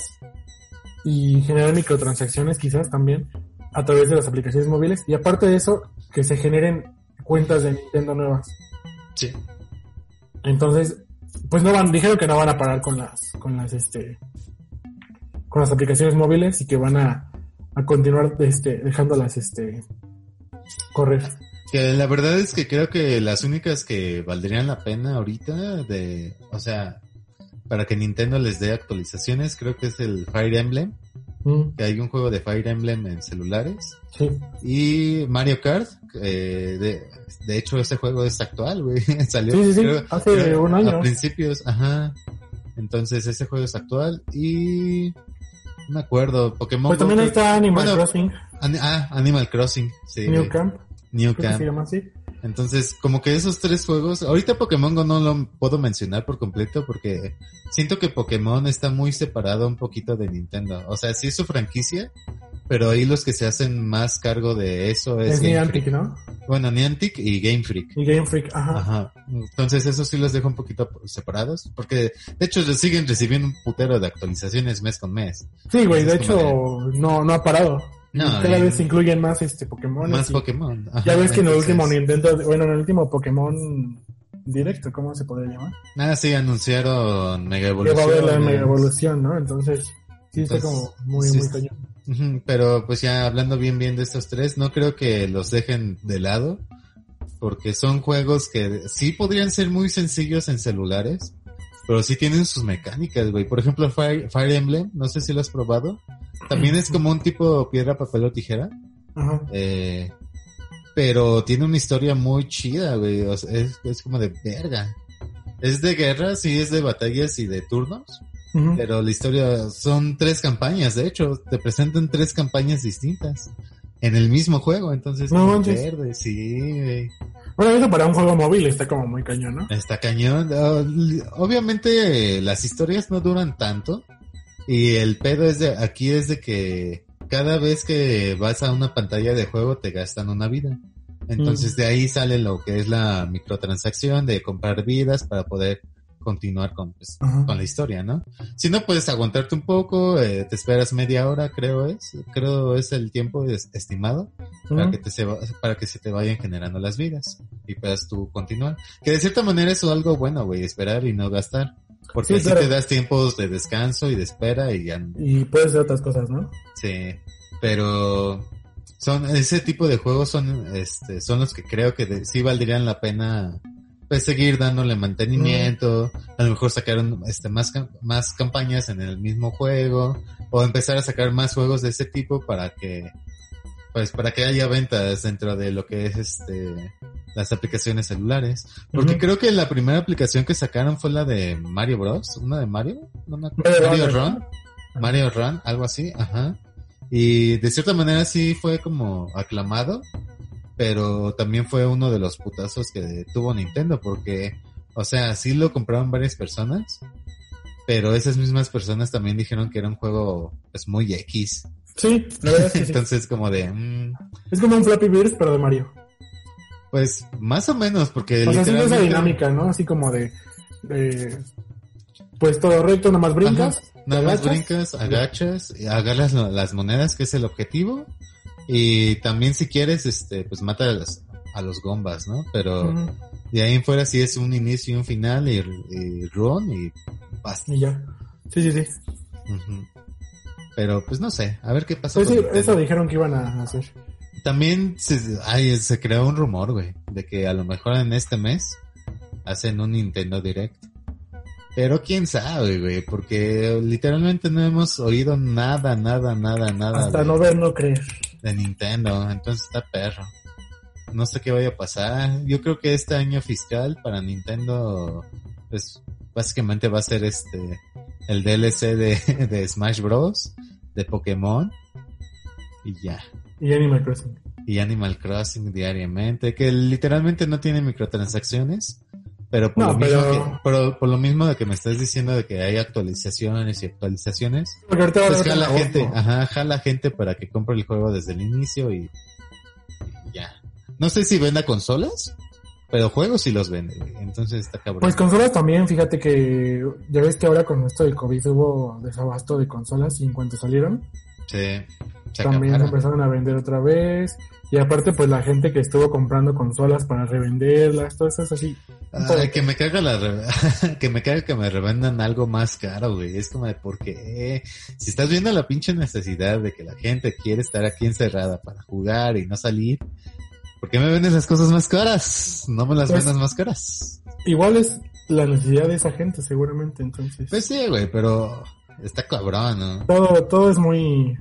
y generar microtransacciones quizás también a través de las aplicaciones móviles y aparte de eso que se generen cuentas de Nintendo nuevas. Sí. Entonces, pues no van, dijeron que no van a parar con las, con las, este, con las aplicaciones móviles y que van a, a continuar, este, dejándolas, este, correr. Que la verdad es que creo que las únicas que valdrían la pena ahorita de, o sea, para que Nintendo les dé actualizaciones, creo que es el Fire Emblem, Mm, que hay un juego de Fire Emblem en celulares, sí. y Mario Kart, eh, de, de hecho ese juego es actual, güey, salió Sí, sí, sí, hace un año. a principios, ajá, entonces ese juego es actual, y no me acuerdo, Pokémon Pues Go también ahí está Animal bueno, Crossing, ah, Animal Crossing, sí, New Camp, New Camp. se llama así. Entonces, como que esos tres juegos, ahorita Pokémon Go no lo puedo mencionar por completo porque siento que Pokémon está muy separado un poquito de Nintendo. O sea, sí es su franquicia, pero ahí los que se hacen más cargo de eso es, Es Game Niantic, Freak. ¿no? Bueno, Niantic y Game Freak. Y Game Freak, ajá. Ajá. Entonces, eso sí los dejo un poquito separados porque de hecho siguen recibiendo un putero de actualizaciones mes con mes. Sí, güey, de hecho, no, no ha parado. No, Cada y- vez se incluyen más este Pokémon. Más Pokémon. Ajá, Ya ves que en el último Nintendo, bueno, en el último Pokémon directo, ¿cómo se podría llamar? Nada, sí anunciaron Mega Que va a haber la mega evolución, ¿no? Entonces, sí está como muy, sí muy cañón. Pero pues ya hablando bien bien de estos tres, no creo que los dejen de lado, porque son juegos que sí podrían ser muy sencillos en celulares, pero sí tienen sus mecánicas, güey. Por ejemplo, Fire, Fire Emblem, no sé si lo has probado, también es como un tipo piedra, papel o tijera, Ajá. Eh, pero tiene una historia muy chida, güey. O sea, es, es como de verga. Es de guerra, sí, es de batallas y de turnos. Pero la historia son tres campañas, de hecho, te presentan tres campañas distintas en el mismo juego, entonces No verde, sí, güey. Bueno, eso para un juego móvil está como muy cañón, ¿no? Está cañón. Ah, Obviamente las historias no duran tanto y el pedo es de aquí es de que cada vez que vas a una pantalla de juego te gastan una vida. Entonces de ahí sale lo que es la microtransacción de comprar vidas para poder continuar con, pues, con la historia, ¿no? Si no puedes aguantarte un poco, eh, te esperas media hora, creo es, creo es el tiempo es- estimado para que te se, va- para que se te vayan generando las vidas y puedas tú continuar. Que de cierta manera es algo bueno, güey, esperar y no gastar. Porque Sí, así claro. te das tiempos de descanso y de espera y ya, Y puedes hacer otras cosas, ¿no? sí. Pero son, ese tipo de juegos son, este, son los que creo que de- sí valdrían la pena, pues seguir dándole mantenimiento, a lo mejor sacar un- este, más, más campañas en el mismo juego, o empezar a sacar más juegos de ese tipo para que, pues para que haya ventas dentro de lo que es este, las aplicaciones celulares. Porque creo que la primera aplicación que sacaron fue la de Mario Bros, una de Mario, no me acuerdo. Mario Run. Mario Run, algo así, ajá. Y de cierta manera sí fue como aclamado, pero también fue uno de los putazos que tuvo Nintendo, porque, o sea, sí lo compraron varias personas, pero esas mismas personas también dijeron que era un juego, pues, muy X. Sí, la verdad es que sí. Entonces, como de, mm, Es como un Flappy Birds, pero de Mario. Pues, más o menos, porque O sea, sí esa dinámica, ¿no? Así como de, de- pues todo recto, nomás brincas. Ajá. Nada más brincas, agachas, y agarras las monedas, que es el objetivo. Y también si quieres, este, pues mata a los, a los gombas, ¿no? Pero de ahí en fuera sí es un inicio y un final y, y run y basta. Y ya. Sí, sí, sí. Pero pues no sé, a ver qué pasa. Pues sí, eso dijeron que iban a hacer. También se, ay, se creó un rumor, güey, de que a lo mejor en este mes hacen un Nintendo Direct. Pero quién sabe, güey, porque literalmente no hemos oído nada, nada, nada, nada Hasta de, no ver, no creer. de Nintendo, entonces está perro. No sé qué vaya a pasar. Yo creo que este año fiscal para Nintendo, pues básicamente va a ser este, el DLC de, de Smash Bros, de Pokémon, y ya Y Animal Crossing. y Animal Crossing diariamente, que literalmente no tiene microtransacciones, pero por, No, lo, mismo pero- que- por, por lo mismo de que me estás diciendo de que hay actualizaciones y actualizaciones, a pues jala gente, ajá, jala gente para que compre el juego desde el inicio y, y ya. No sé si venda consolas, pero juegos sí los vende, entonces está cabrón. Pues consolas también, fíjate que ya ves que ahora con esto del COVID hubo desabasto de consolas y en cuanto salieron, Sí, se también acabaron. empezaron a vender otra vez. Y aparte, pues la gente que estuvo comprando consolas para revenderlas, todo eso es así. Ay, que me caga la re- que me caga que me revendan algo más caro, güey. Es como de por qué. Si estás viendo la pinche necesidad de que la gente quiere estar aquí encerrada para jugar y no salir, ¿por qué me vendes las cosas más caras? No me las Pues- vendas más caras. Igual es la necesidad de esa gente, seguramente, entonces. Pues sí, güey, pero está cabrón, ¿no? todo, todo es muy...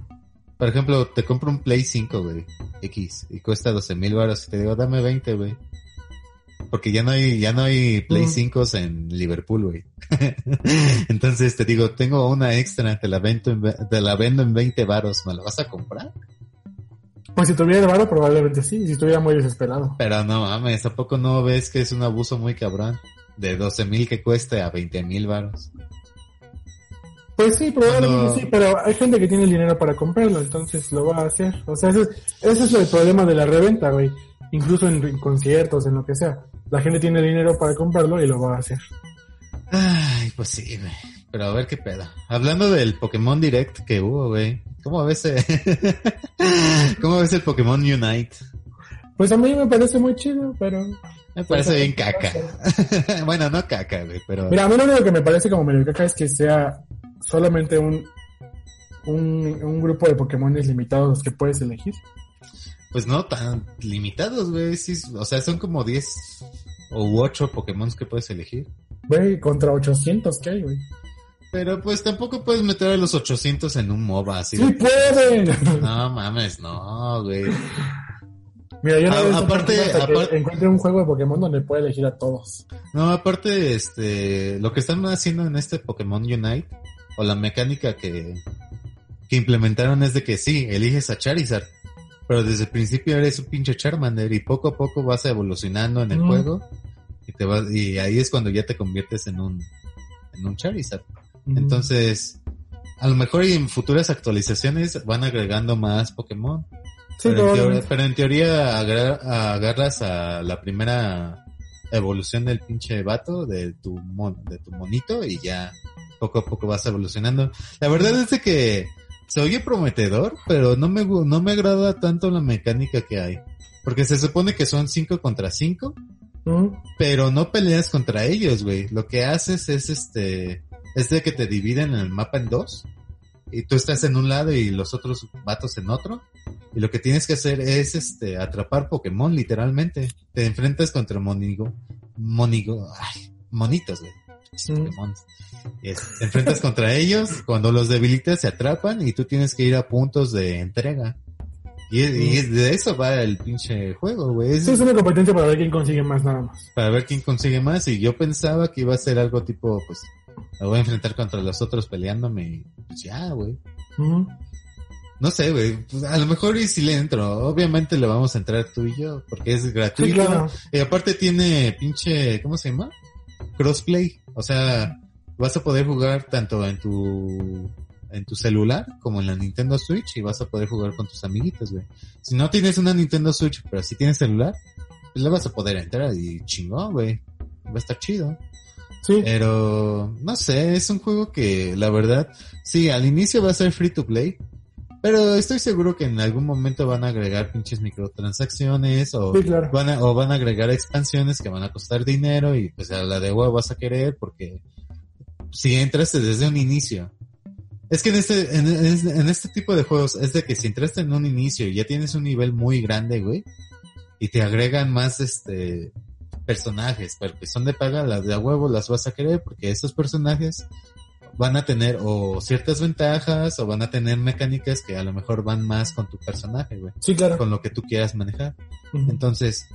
Por ejemplo, te compro un Play 5, güey, X, y cuesta 12 mil baros y te digo, dame 20, güey. Porque ya no hay, ya no hay Play Mm. 5 en Liverpool, güey. Entonces te digo, tengo una extra, te la vendo en, te la vendo en 20 varos, ¿me la vas a comprar? Pues si tuviera el varo, probablemente sí, si estuviera muy desesperado. Pero no mames, ¿a poco no ves que es un abuso muy cabrón? De 12 mil que cueste a 20 mil varos. Pues sí, probablemente sí, pero hay gente que tiene el dinero para comprarlo, entonces lo va a hacer. O sea, ese es, ese es el problema de la reventa, güey. Incluso en, en conciertos, en lo que sea. La gente tiene dinero para comprarlo y lo va a hacer. Ay, pues sí, güey. Pero a ver qué pedo. Hablando del Pokémon Direct que hubo, güey. ¿Cómo ves, eh? ¿Cómo ves el Pokémon Unite? Pues a mí me parece muy chido, pero... Me parece bien caca. bueno, no caca, güey, pero... Mira, a mí lo único que me parece como medio caca es que sea solamente un, un, un grupo de Pokémones limitados los que puedes elegir. Pues no tan limitados, güey. Sí, o sea, son como 10 o 8 Pokémon que puedes elegir. Güey, contra 800 que hay, güey. Pero pues tampoco puedes meter a los 800 en un MOBA así. ¡Sí de- pueden! No mames, no, güey. Mira, yo no aparte- aparte- encuentre un juego de Pokémon donde pueda elegir a todos. No, aparte, este, lo que están haciendo en este Pokémon Unite, o la mecánica que, que implementaron es de que sí, eliges a Charizard, pero desde el principio eres un pinche Charmander y poco a poco vas evolucionando en el Mm. juego y te vas, y ahí es cuando ya te conviertes en un, en un Charizard. Entonces, a lo mejor y en futuras actualizaciones van agregando más Pokémon. sí, pero, en teoría, probablemente. pero en teoría agra- agarras a la primera evolución del pinche vato, de tu, mon- de tu monito, y ya poco a poco vas evolucionando. La verdad es de que se oye prometedor, pero no me, no me agrada tanto la mecánica que hay. Porque se supone que son 5 contra 5, Ujú. pero no peleas contra ellos, güey. Lo que haces es este, es de que te dividen el mapa en dos. Y tú estás en un lado y los otros vatos en otro. Y lo que tienes que hacer es este, atrapar Pokémon, literalmente. Te enfrentas contra Monigo, Monigo, ay, monitos, güey. Pokémon. Te enfrentas contra ellos, cuando los debilitas se atrapan y tú tienes que ir a puntos de entrega. Y, de eso va el pinche juego, güey. Es- Sí, es una competencia para ver quién consigue más nada más. para ver quién consigue más y yo pensaba que iba a ser algo tipo, pues, me voy a enfrentar contra los otros peleándome pues ya, güey. No sé, güey, pues, a lo mejor y si le entro, obviamente le vamos a entrar tú y yo, porque es Sí, gratuito. claro. Y aparte tiene pinche, ¿cómo se llama? Crossplay, o sea, vas a poder jugar tanto en tu en tu celular como en la Nintendo Switch y vas a poder jugar con tus amiguitos, güey. Si no tienes una Nintendo Switch, pero si tienes celular, pues le vas a poder entrar y chingón, güey. Va a estar chido. Sí, Pero, no sé, es un juego que, la verdad, sí, al inicio va a ser free to play, pero estoy seguro que en algún momento van a agregar pinches microtransacciones o, sí, claro. van a, o van a agregar expansiones que van a costar dinero y pues a la de huevo vas a querer porque si entraste desde un inicio. Es que en este, en, en- en este tipo de juegos es de que si entraste en un inicio y ya tienes un nivel muy grande, güey, y te agregan más este personajes, pero que son de paga, las de a huevo las vas a querer porque esos personajes van a tener o ciertas ventajas o van a tener mecánicas que a lo mejor van más con tu personaje, güey, Sí, claro. con lo que tú quieras manejar. Entonces,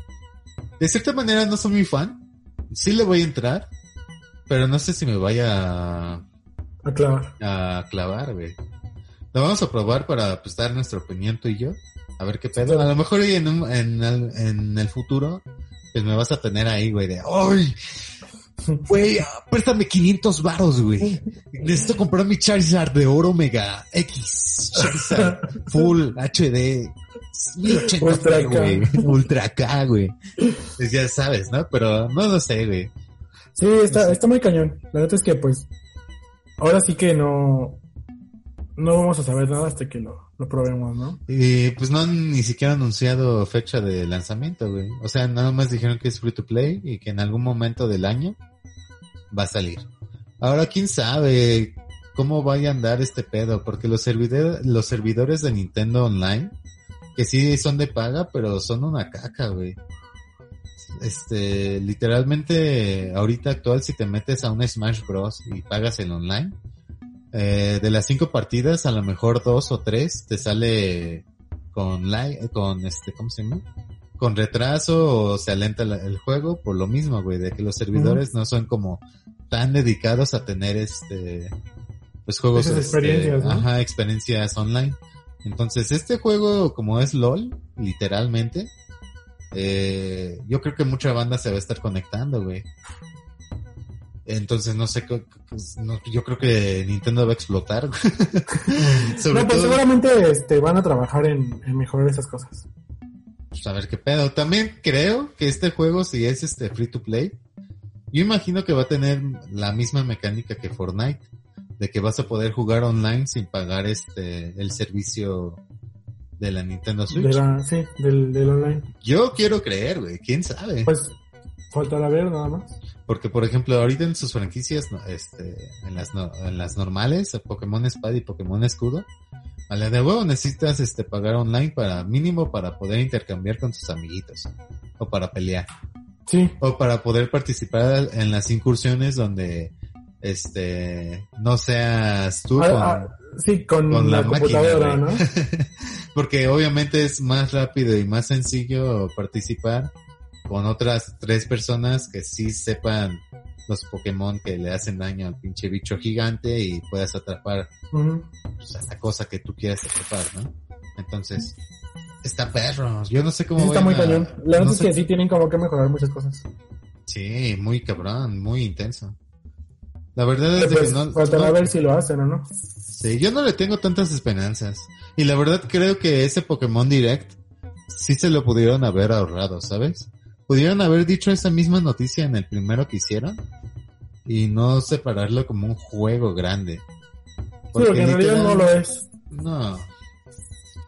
de cierta manera no soy muy fan. Sí le voy a entrar, pero no sé si me vaya a, A clavar. a clavar, güey. Lo vamos a probar para pues, dar nuestra opinión tú y yo. A ver qué pedo. A lo mejor en, un- en, el, en el futuro, pues me vas a tener ahí, güey, de, ¡ay! Güey, préstame 500 varos, güey. Necesito comprar mi Charizard de oro Mega X. Charizard Full HD. 1080, Ultra güey. Ultra K, güey. Pues ya sabes, ¿no? Pero no lo sé, güey. Sí, está, está muy cañón. La neta es que, pues, ahora sí que no, no vamos a saber nada hasta que lo, lo probemos, ¿no? Y pues no han ni siquiera anunciado fecha de lanzamiento, güey. O sea, nada más dijeron que es free to play y que en algún momento del año va a salir. Ahora, quién sabe cómo vaya a andar este pedo, porque los, servidor- los servidores de Nintendo Online, que sí son de paga, pero son una caca, güey. Este, literalmente, ahorita actual, si te metes a un Smash Bros. y pagas el online, eh, de las cinco partidas, a lo mejor dos o tres te sale con con este, ¿cómo se llama? Con retraso o se alenta la- el juego por lo mismo, güey, de que los servidores no son como tan dedicados a tener este, pues juegos, este, experiencias, ¿no? ajá, experiencias online. Entonces, este juego, como es LOL, literalmente, eh, yo creo que mucha banda se va a estar conectando, güey. Entonces, no sé, no, yo creo que Nintendo va a explotar. Sobre no, pues todo, seguramente este, van a trabajar en, en mejorar esas cosas. pues, a ver qué pedo. También creo que este juego, si es este free to play, yo imagino que va a tener la misma mecánica que Fortnite, de que vas a poder jugar online sin pagar este el servicio de la Nintendo Switch. De la, sí, del, del online. Yo quiero creer, güey, quién sabe. Pues, faltará ver nada más. Porque, por ejemplo, ahorita en sus franquicias, este, en las, no- en las normales, Pokémon Espada y Pokémon Escudo, a la de huevo necesitas, este, pagar online para, mínimo para poder intercambiar con tus amiguitos. O para pelear. Sí, O para poder participar en las incursiones donde este, no seas tú Ah, con, ah, sí, con, con la, computadora. ¿no? Porque obviamente es más rápido y más sencillo participar con otras tres personas que sí sepan los Pokémon que le hacen daño al pinche bicho gigante y puedas atrapar pues, a la cosa que tú quieras atrapar, ¿no? Entonces, está perro. Yo no sé cómo Sí, está muy a- cañón. La verdad no es sé- que sí tienen como que mejorar muchas cosas. Sí, muy cabrón, muy intenso. La verdad es de Pues, que no, faltará no- ver si lo hacen o no. sí, yo no le tengo tantas esperanzas. Y la verdad creo que ese Pokémon Direct sí se lo pudieron haber ahorrado, ¿sabes? Pudieron haber dicho esa misma noticia en el primero que hicieron y no separarlo como un juego grande. Sí, porque en realidad literal- no lo es. No.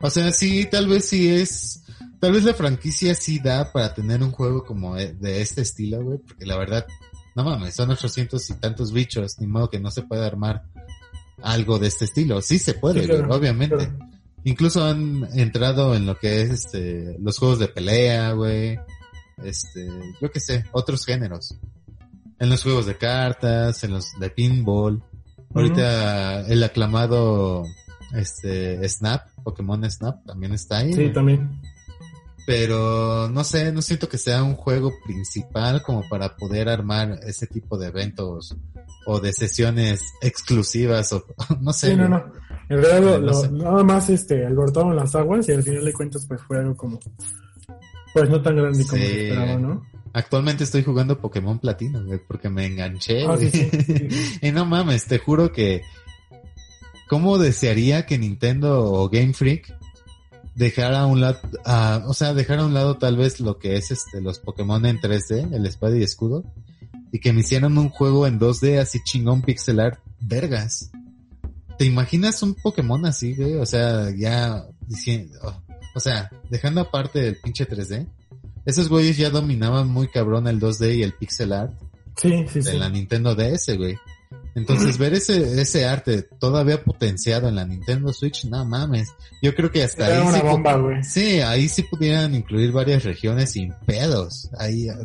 O sea, sí, tal vez sí es. Tal vez la franquicia sí da para tener un juego como de de este estilo, güey. Porque la verdad, no mames, son 800 y tantos bichos. Ni modo que no se pueda armar algo de este estilo. Sí se puede, Sí, claro, güey, obviamente. claro. Incluso han entrado en lo que es este los juegos de pelea, güey. Este, yo qué sé, otros géneros. En los juegos de cartas, en los de pinball. Ahorita el aclamado este Snap, Pokémon Snap también está ahí. Sí, también. Pero no sé, no siento que sea un juego principal como para poder armar ese tipo de eventos o de sesiones exclusivas o no sé. Sí, no, no. En realidad lo- No lo- sé. nada más este alborotaron las aguas y al final de cuentas pues fue algo como pues no tan grande como Sí. se esperaba, ¿no? Actualmente estoy jugando Pokémon Platino, güey, porque me enganché, Ah, sí, sí, y no mames, te juro que cómo desearía que Nintendo o Game Freak dejara a un lado, ah, o sea, dejara a un lado tal vez lo que es este los Pokémon en 3D, el espada y escudo, y que me hicieran un juego en 2D así chingón pixel art, vergas. ¿Te imaginas un Pokémon así, güey? O sea, ya diciendo, o sea, dejando aparte el pinche 3D, esos güeyes ya dominaban muy cabrón el 2D y el pixel art Sí, sí, de sí. la Nintendo DS, güey. Entonces, ver ese, ese arte todavía potenciado en la Nintendo Switch, no mames. Yo creo que hasta Era ahí una sí, bomba, güey. sí, ahí sí pudieran incluir varias regiones sin pedos. Ahí, ah,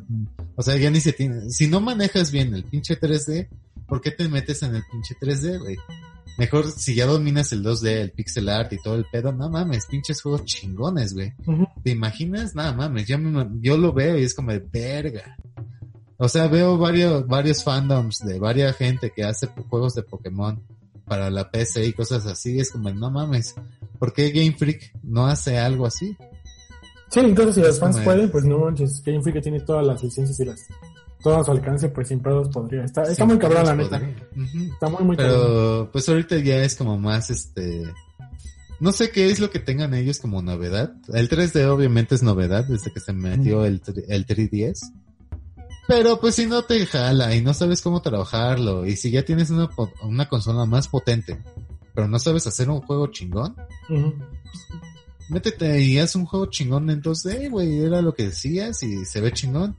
o sea, ya ni se tiene, si no manejas bien el pinche 3D, ¿por qué te metes en el pinche 3D, güey? Mejor si ya dominas el 2D, el pixel art y todo el pedo, no mames, pinches juegos chingones, güey. ¿Te imaginas? Nada mames, yo, me- yo lo veo y es como de verga. O sea, veo varios, varios fandoms de varias gente que hace juegos de Pokémon para la PC y cosas así. Es como, no mames, ¿por qué Game Freak no hace algo así? Sí, entonces si los fans pueden, pues no manches, Game Freak tiene todas las licencias y las todo a su alcance, pues sin pedos podría. Está, está muy cabrón la neta. Está muy muy cabrón. Pero, pues ahorita ya es como más este, no sé qué es lo que tengan ellos como novedad. El 3D obviamente es novedad desde que se metió el, el 3DS. Pero pues si no te jala y no sabes cómo trabajarlo y si ya tienes una, una consola más potente, pero no sabes hacer un juego chingón, métete y haz un juego chingón en 2D, güey, era lo que decías y se ve chingón.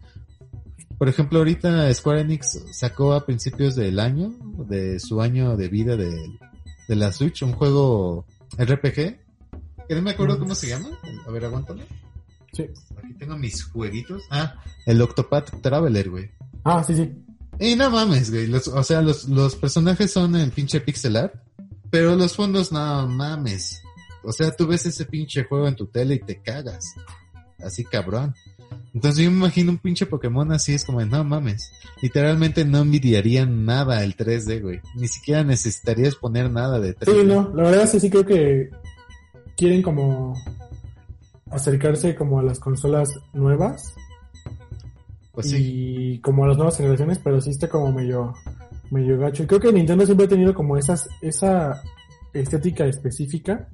Por ejemplo, ahorita Square Enix sacó a principios del año, de su año de vida de, de la Switch, un juego RPG, que no me acuerdo cómo se llama. A ver, aguántame. Sí. Aquí tengo mis jueguitos. Ah, el Octopath Traveler, güey. Ah, sí, sí. Y no mames, güey. Los- o sea, los, los personajes son en pinche pixel art, pero los fondos no mames. O sea, tú ves ese pinche juego en tu tele y te cagas. Así cabrón. Entonces yo me imagino un pinche Pokémon así, es como, no mames. Literalmente no envidiaría nada el 3D, güey. Ni siquiera necesitarías poner nada de 3D. Sí, no, la verdad es que sí creo que quieren como acercarse como a las consolas nuevas Pues sí. y como a las nuevas generaciones, pero sí está como medio, medio gacho. Y creo que Nintendo siempre ha tenido como esas, esa estética específica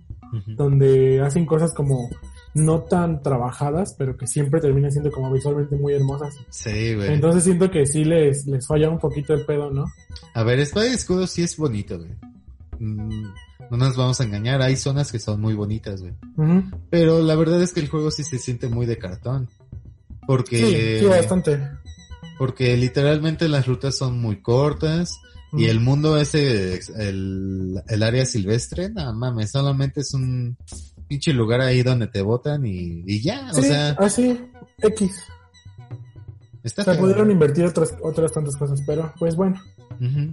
donde hacen cosas como no tan trabajadas, pero que siempre terminan siendo como visualmente muy hermosas. Sí, güey. Entonces siento que sí les, les falla un poquito el pedo, ¿no? A ver, Espada y Escudo sí es bonito, güey. Mm, no nos vamos a engañar, hay zonas que son muy bonitas, güey. Pero la verdad es que el juego sí se siente muy de cartón. Porque, Sí, sí, bastante. porque literalmente las rutas son muy cortas y el mundo ese, el, el área silvestre, no mames, solamente es un pinche lugar ahí donde te botan y, y ya, o sea, así, X. Está feo. pudieron invertir otras, otras tantas cosas, pero pues bueno,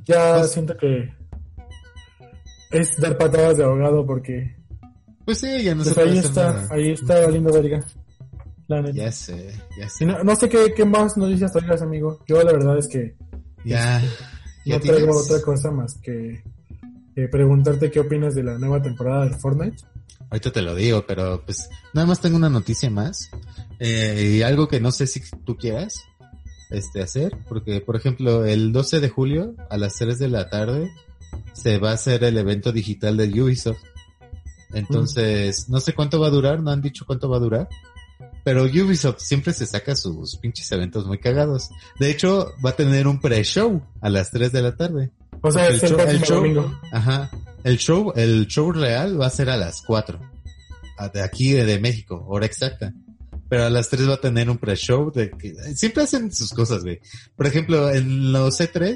ya Pues- siento que es dar patadas de ahogado porque Pues sí, ya no pues se puede ahí hacer está, nada. ahí está valiendo verga. La neta. Ya sé, ya sé. no, no sé qué, qué más noticias traigas, amigo. Yo la verdad es que Ya. ¿Ya no traigo otra cosa más que eh, preguntarte qué opinas de la nueva temporada de Fortnite. Ahorita te lo digo, pero pues nada más tengo una noticia más. Eh, y algo que no sé si tú quieras este, hacer, porque por ejemplo el 12 de julio a las 3 de la tarde se va a hacer el evento digital de Ubisoft. Entonces, no sé cuánto va a durar, no han dicho cuánto va a durar. Pero Ubisoft siempre se saca sus pinches eventos muy cagados. De hecho, va a tener un pre-show a las 3 de la tarde. O sea, El el, show- el show- domingo. Ajá. El show, el show real va a ser a las 4. a- De aquí de, de México, hora exacta. Pero a las 3 va a tener un pre-show de que siempre hacen sus cosas, güey. Por ejemplo, en los C3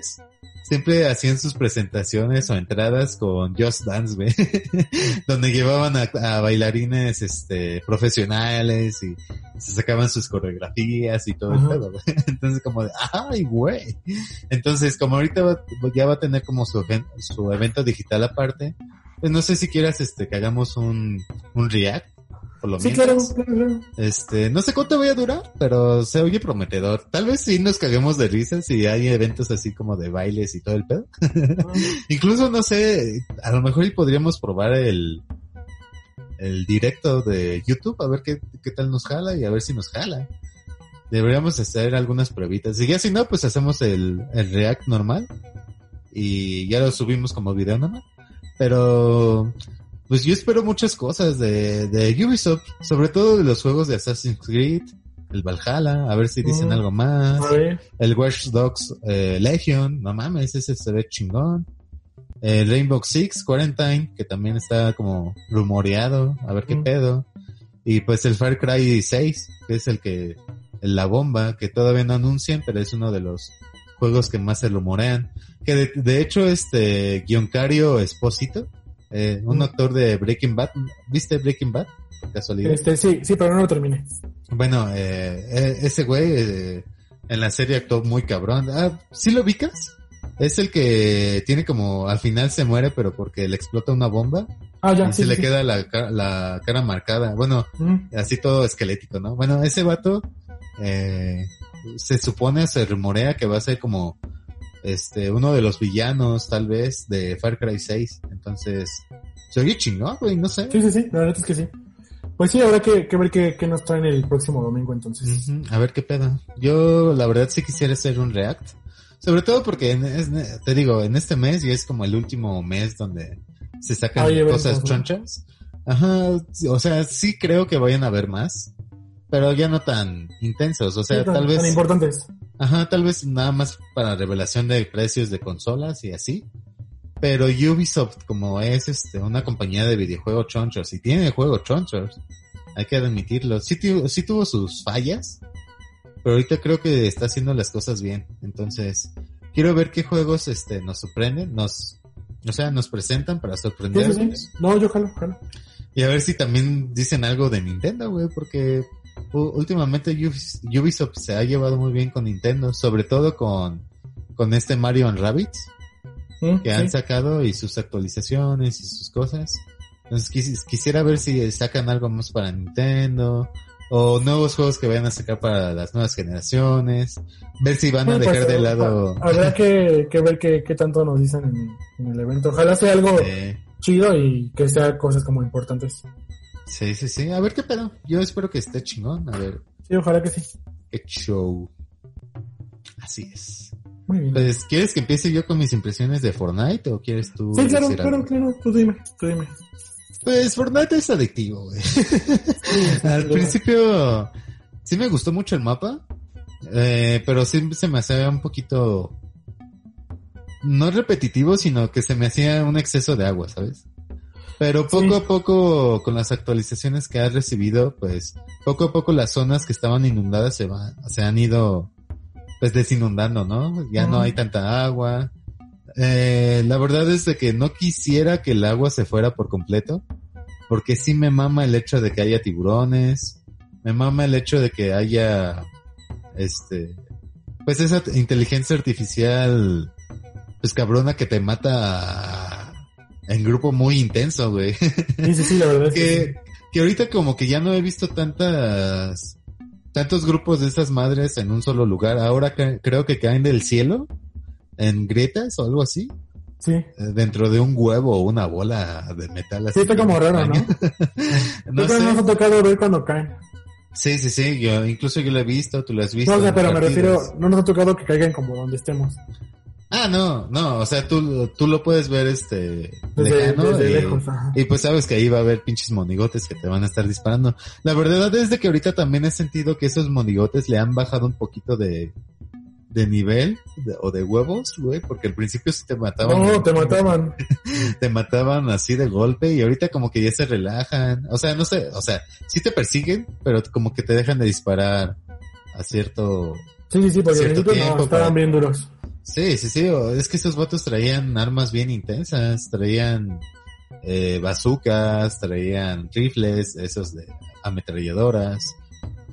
siempre hacían sus presentaciones o entradas con Just Dance, güey. Donde llevaban a, a bailarines este profesionales y se sacaban sus coreografías y todo el Ajá. pedo, güey. Entonces como de, ay, güey. Entonces, como ahorita va- ya va a tener como su, su evento digital aparte, pues no sé si quieras este que hagamos un, un react. Por lo Sí, claro, mientras. claro, claro. Este, no sé cuánto voy a durar, pero se oye prometedor. Tal vez sí nos caguemos de risas si hay eventos así como de bailes y todo el pedo. Incluso, no sé, a lo mejor podríamos probar el, el directo de YouTube, a ver qué, qué tal nos jala y a ver si nos jala. Deberíamos hacer algunas pruebitas. Y ya si no, pues hacemos el, el React normal y ya lo subimos como video normal. Pero, pues yo espero muchas cosas de, de Ubisoft, sobre todo de los juegos de Assassin's Creed, el Valhalla, a ver si dicen Mm. algo más. El Watch Dogs eh, Legion, no mames, ese se ve chingón. El Rainbow Six Quarantine, que también está como rumoreado, a ver qué Mm. pedo. Y pues el Far Cry 6, que es el que, la bomba, que todavía no anuncian, pero es uno de los juegos que más se rumorean. Que de, de hecho este Gioncario Esposito, eh, un Mm. actor de Breaking Bad, ¿viste Breaking Bad? Casualidad. este, sí, sí, pero no lo terminé. Bueno, eh, eh, ese güey eh, en la serie actuó muy cabrón. Ah, ¿sí lo ubicas? Es el que tiene como, al final se muere, pero porque le explota una bomba Ah, ya, y sí, se le sí. queda la, la cara marcada. Bueno, Mm, así todo esquelético, ¿no? Bueno, ese vato eh, se supone, se rumorea que va a ser como este uno de los villanos, tal vez, de Far Cry 6. Entonces, se oye chingón, güey, no sé. Sí, sí, sí, la verdad es que sí. Pues sí, habrá que, que ver qué, qué nos traen el próximo domingo entonces. Ujú, A ver qué pedo. Yo la verdad sí quisiera hacer un react. Sobre todo porque en- es- te digo, en este mes y es como el último mes donde se sacan eventos, cosas chonchas. Ajá, o sea, sí creo que vayan a haber más, pero ya no tan intensos. O sea, Sí, tan- tal vez, Tan importantes. ajá, tal vez nada más para revelación de precios de consolas y así. Pero Ubisoft, como es este una compañía de videojuegos chonchos y tiene juegos chonchos, hay que admitirlo. Sí, sí tuvo sus fallas, pero ahorita creo que está haciendo las cosas bien. Entonces, quiero ver qué juegos este nos sorprenden, nos, o sea, nos presentan para sí, sorprendernos. sí. No, yo jalo, jalo. Y a ver si también dicen algo de Nintendo, güey, porque últimamente Ubis- Ubisoft se ha llevado muy bien con Nintendo, sobre todo con, con este Mario and Rabbids Mm, que sí. han sacado y sus actualizaciones y sus cosas. Entonces quis- quisiera ver si sacan algo más para Nintendo o nuevos juegos que vayan a sacar para las nuevas generaciones. Ver si van a Bueno, dejar pues, de ha- lado. Habrá que, que ver qué, qué tanto nos dicen en, en el evento. Ojalá sea algo Eh, chido y que sea cosas como importantes. Sí, sí, sí. A ver qué pedo. Yo espero que esté chingón. A ver Sí, ojalá que sí. qué show. Así es. Muy bien. Pues, ¿quieres que empiece yo con mis impresiones de Fortnite o quieres tú? sí, claro, claro, algo? claro. Tú dime, tú dime. Pues Fortnite es adictivo, güey. Al principio sí me gustó mucho el mapa, eh, pero sí se me hacía un poquito no repetitivo, sino que se me hacía un exceso de agua, ¿sabes? Pero poco Sí. a poco, con las actualizaciones que has recibido, pues poco a poco las zonas que estaban inundadas se, van, se han ido pues desinundando, ¿no? Ya no hay tanta agua. Eh, la verdad es de que no quisiera que el agua se fuera por completo, porque sí me mama el hecho de que haya tiburones, me mama el hecho de que haya, este, pues esa inteligencia artificial, pues cabrona que te mata en grupo muy intenso, güey. Sí, sí, sí, la verdad es que, que, que ahorita como que ya no he visto tantas, tantos grupos de esas madres en un solo lugar. Ahora creo que caen del cielo en grietas o algo así, sí. eh, dentro de un huevo o una bola de metal. así Sí, está como raro, ¿no? No Creo que nos sé. ha tocado ver cuando caen. Sí, sí, sí, yo, incluso yo lo he visto, tú lo has visto. No, o sea, pero me refiero, no nos ha tocado que caigan como donde estemos. Ah, no, no, o sea, tú, tú lo puedes ver este Desde, lejano desde y, lejos, y pues sabes que ahí va a haber pinches monigotes que te van a estar disparando. La verdad es de que ahorita también he sentido que esos monigotes le han bajado un poquito de, de nivel de- o de huevos, güey, porque al principio sí te mataban. No, te mataban. te mataban así de golpe y ahorita como que ya se relajan. O sea, no sé, o sea, sí te persiguen, pero como que te dejan de disparar a cierto... Sí, sí, sí, porque al principio no, estaban para- bien duros. Sí, sí, sí, es que esos vatos traían armas bien intensas, traían eh, bazucas, traían rifles, esos de ametralladoras.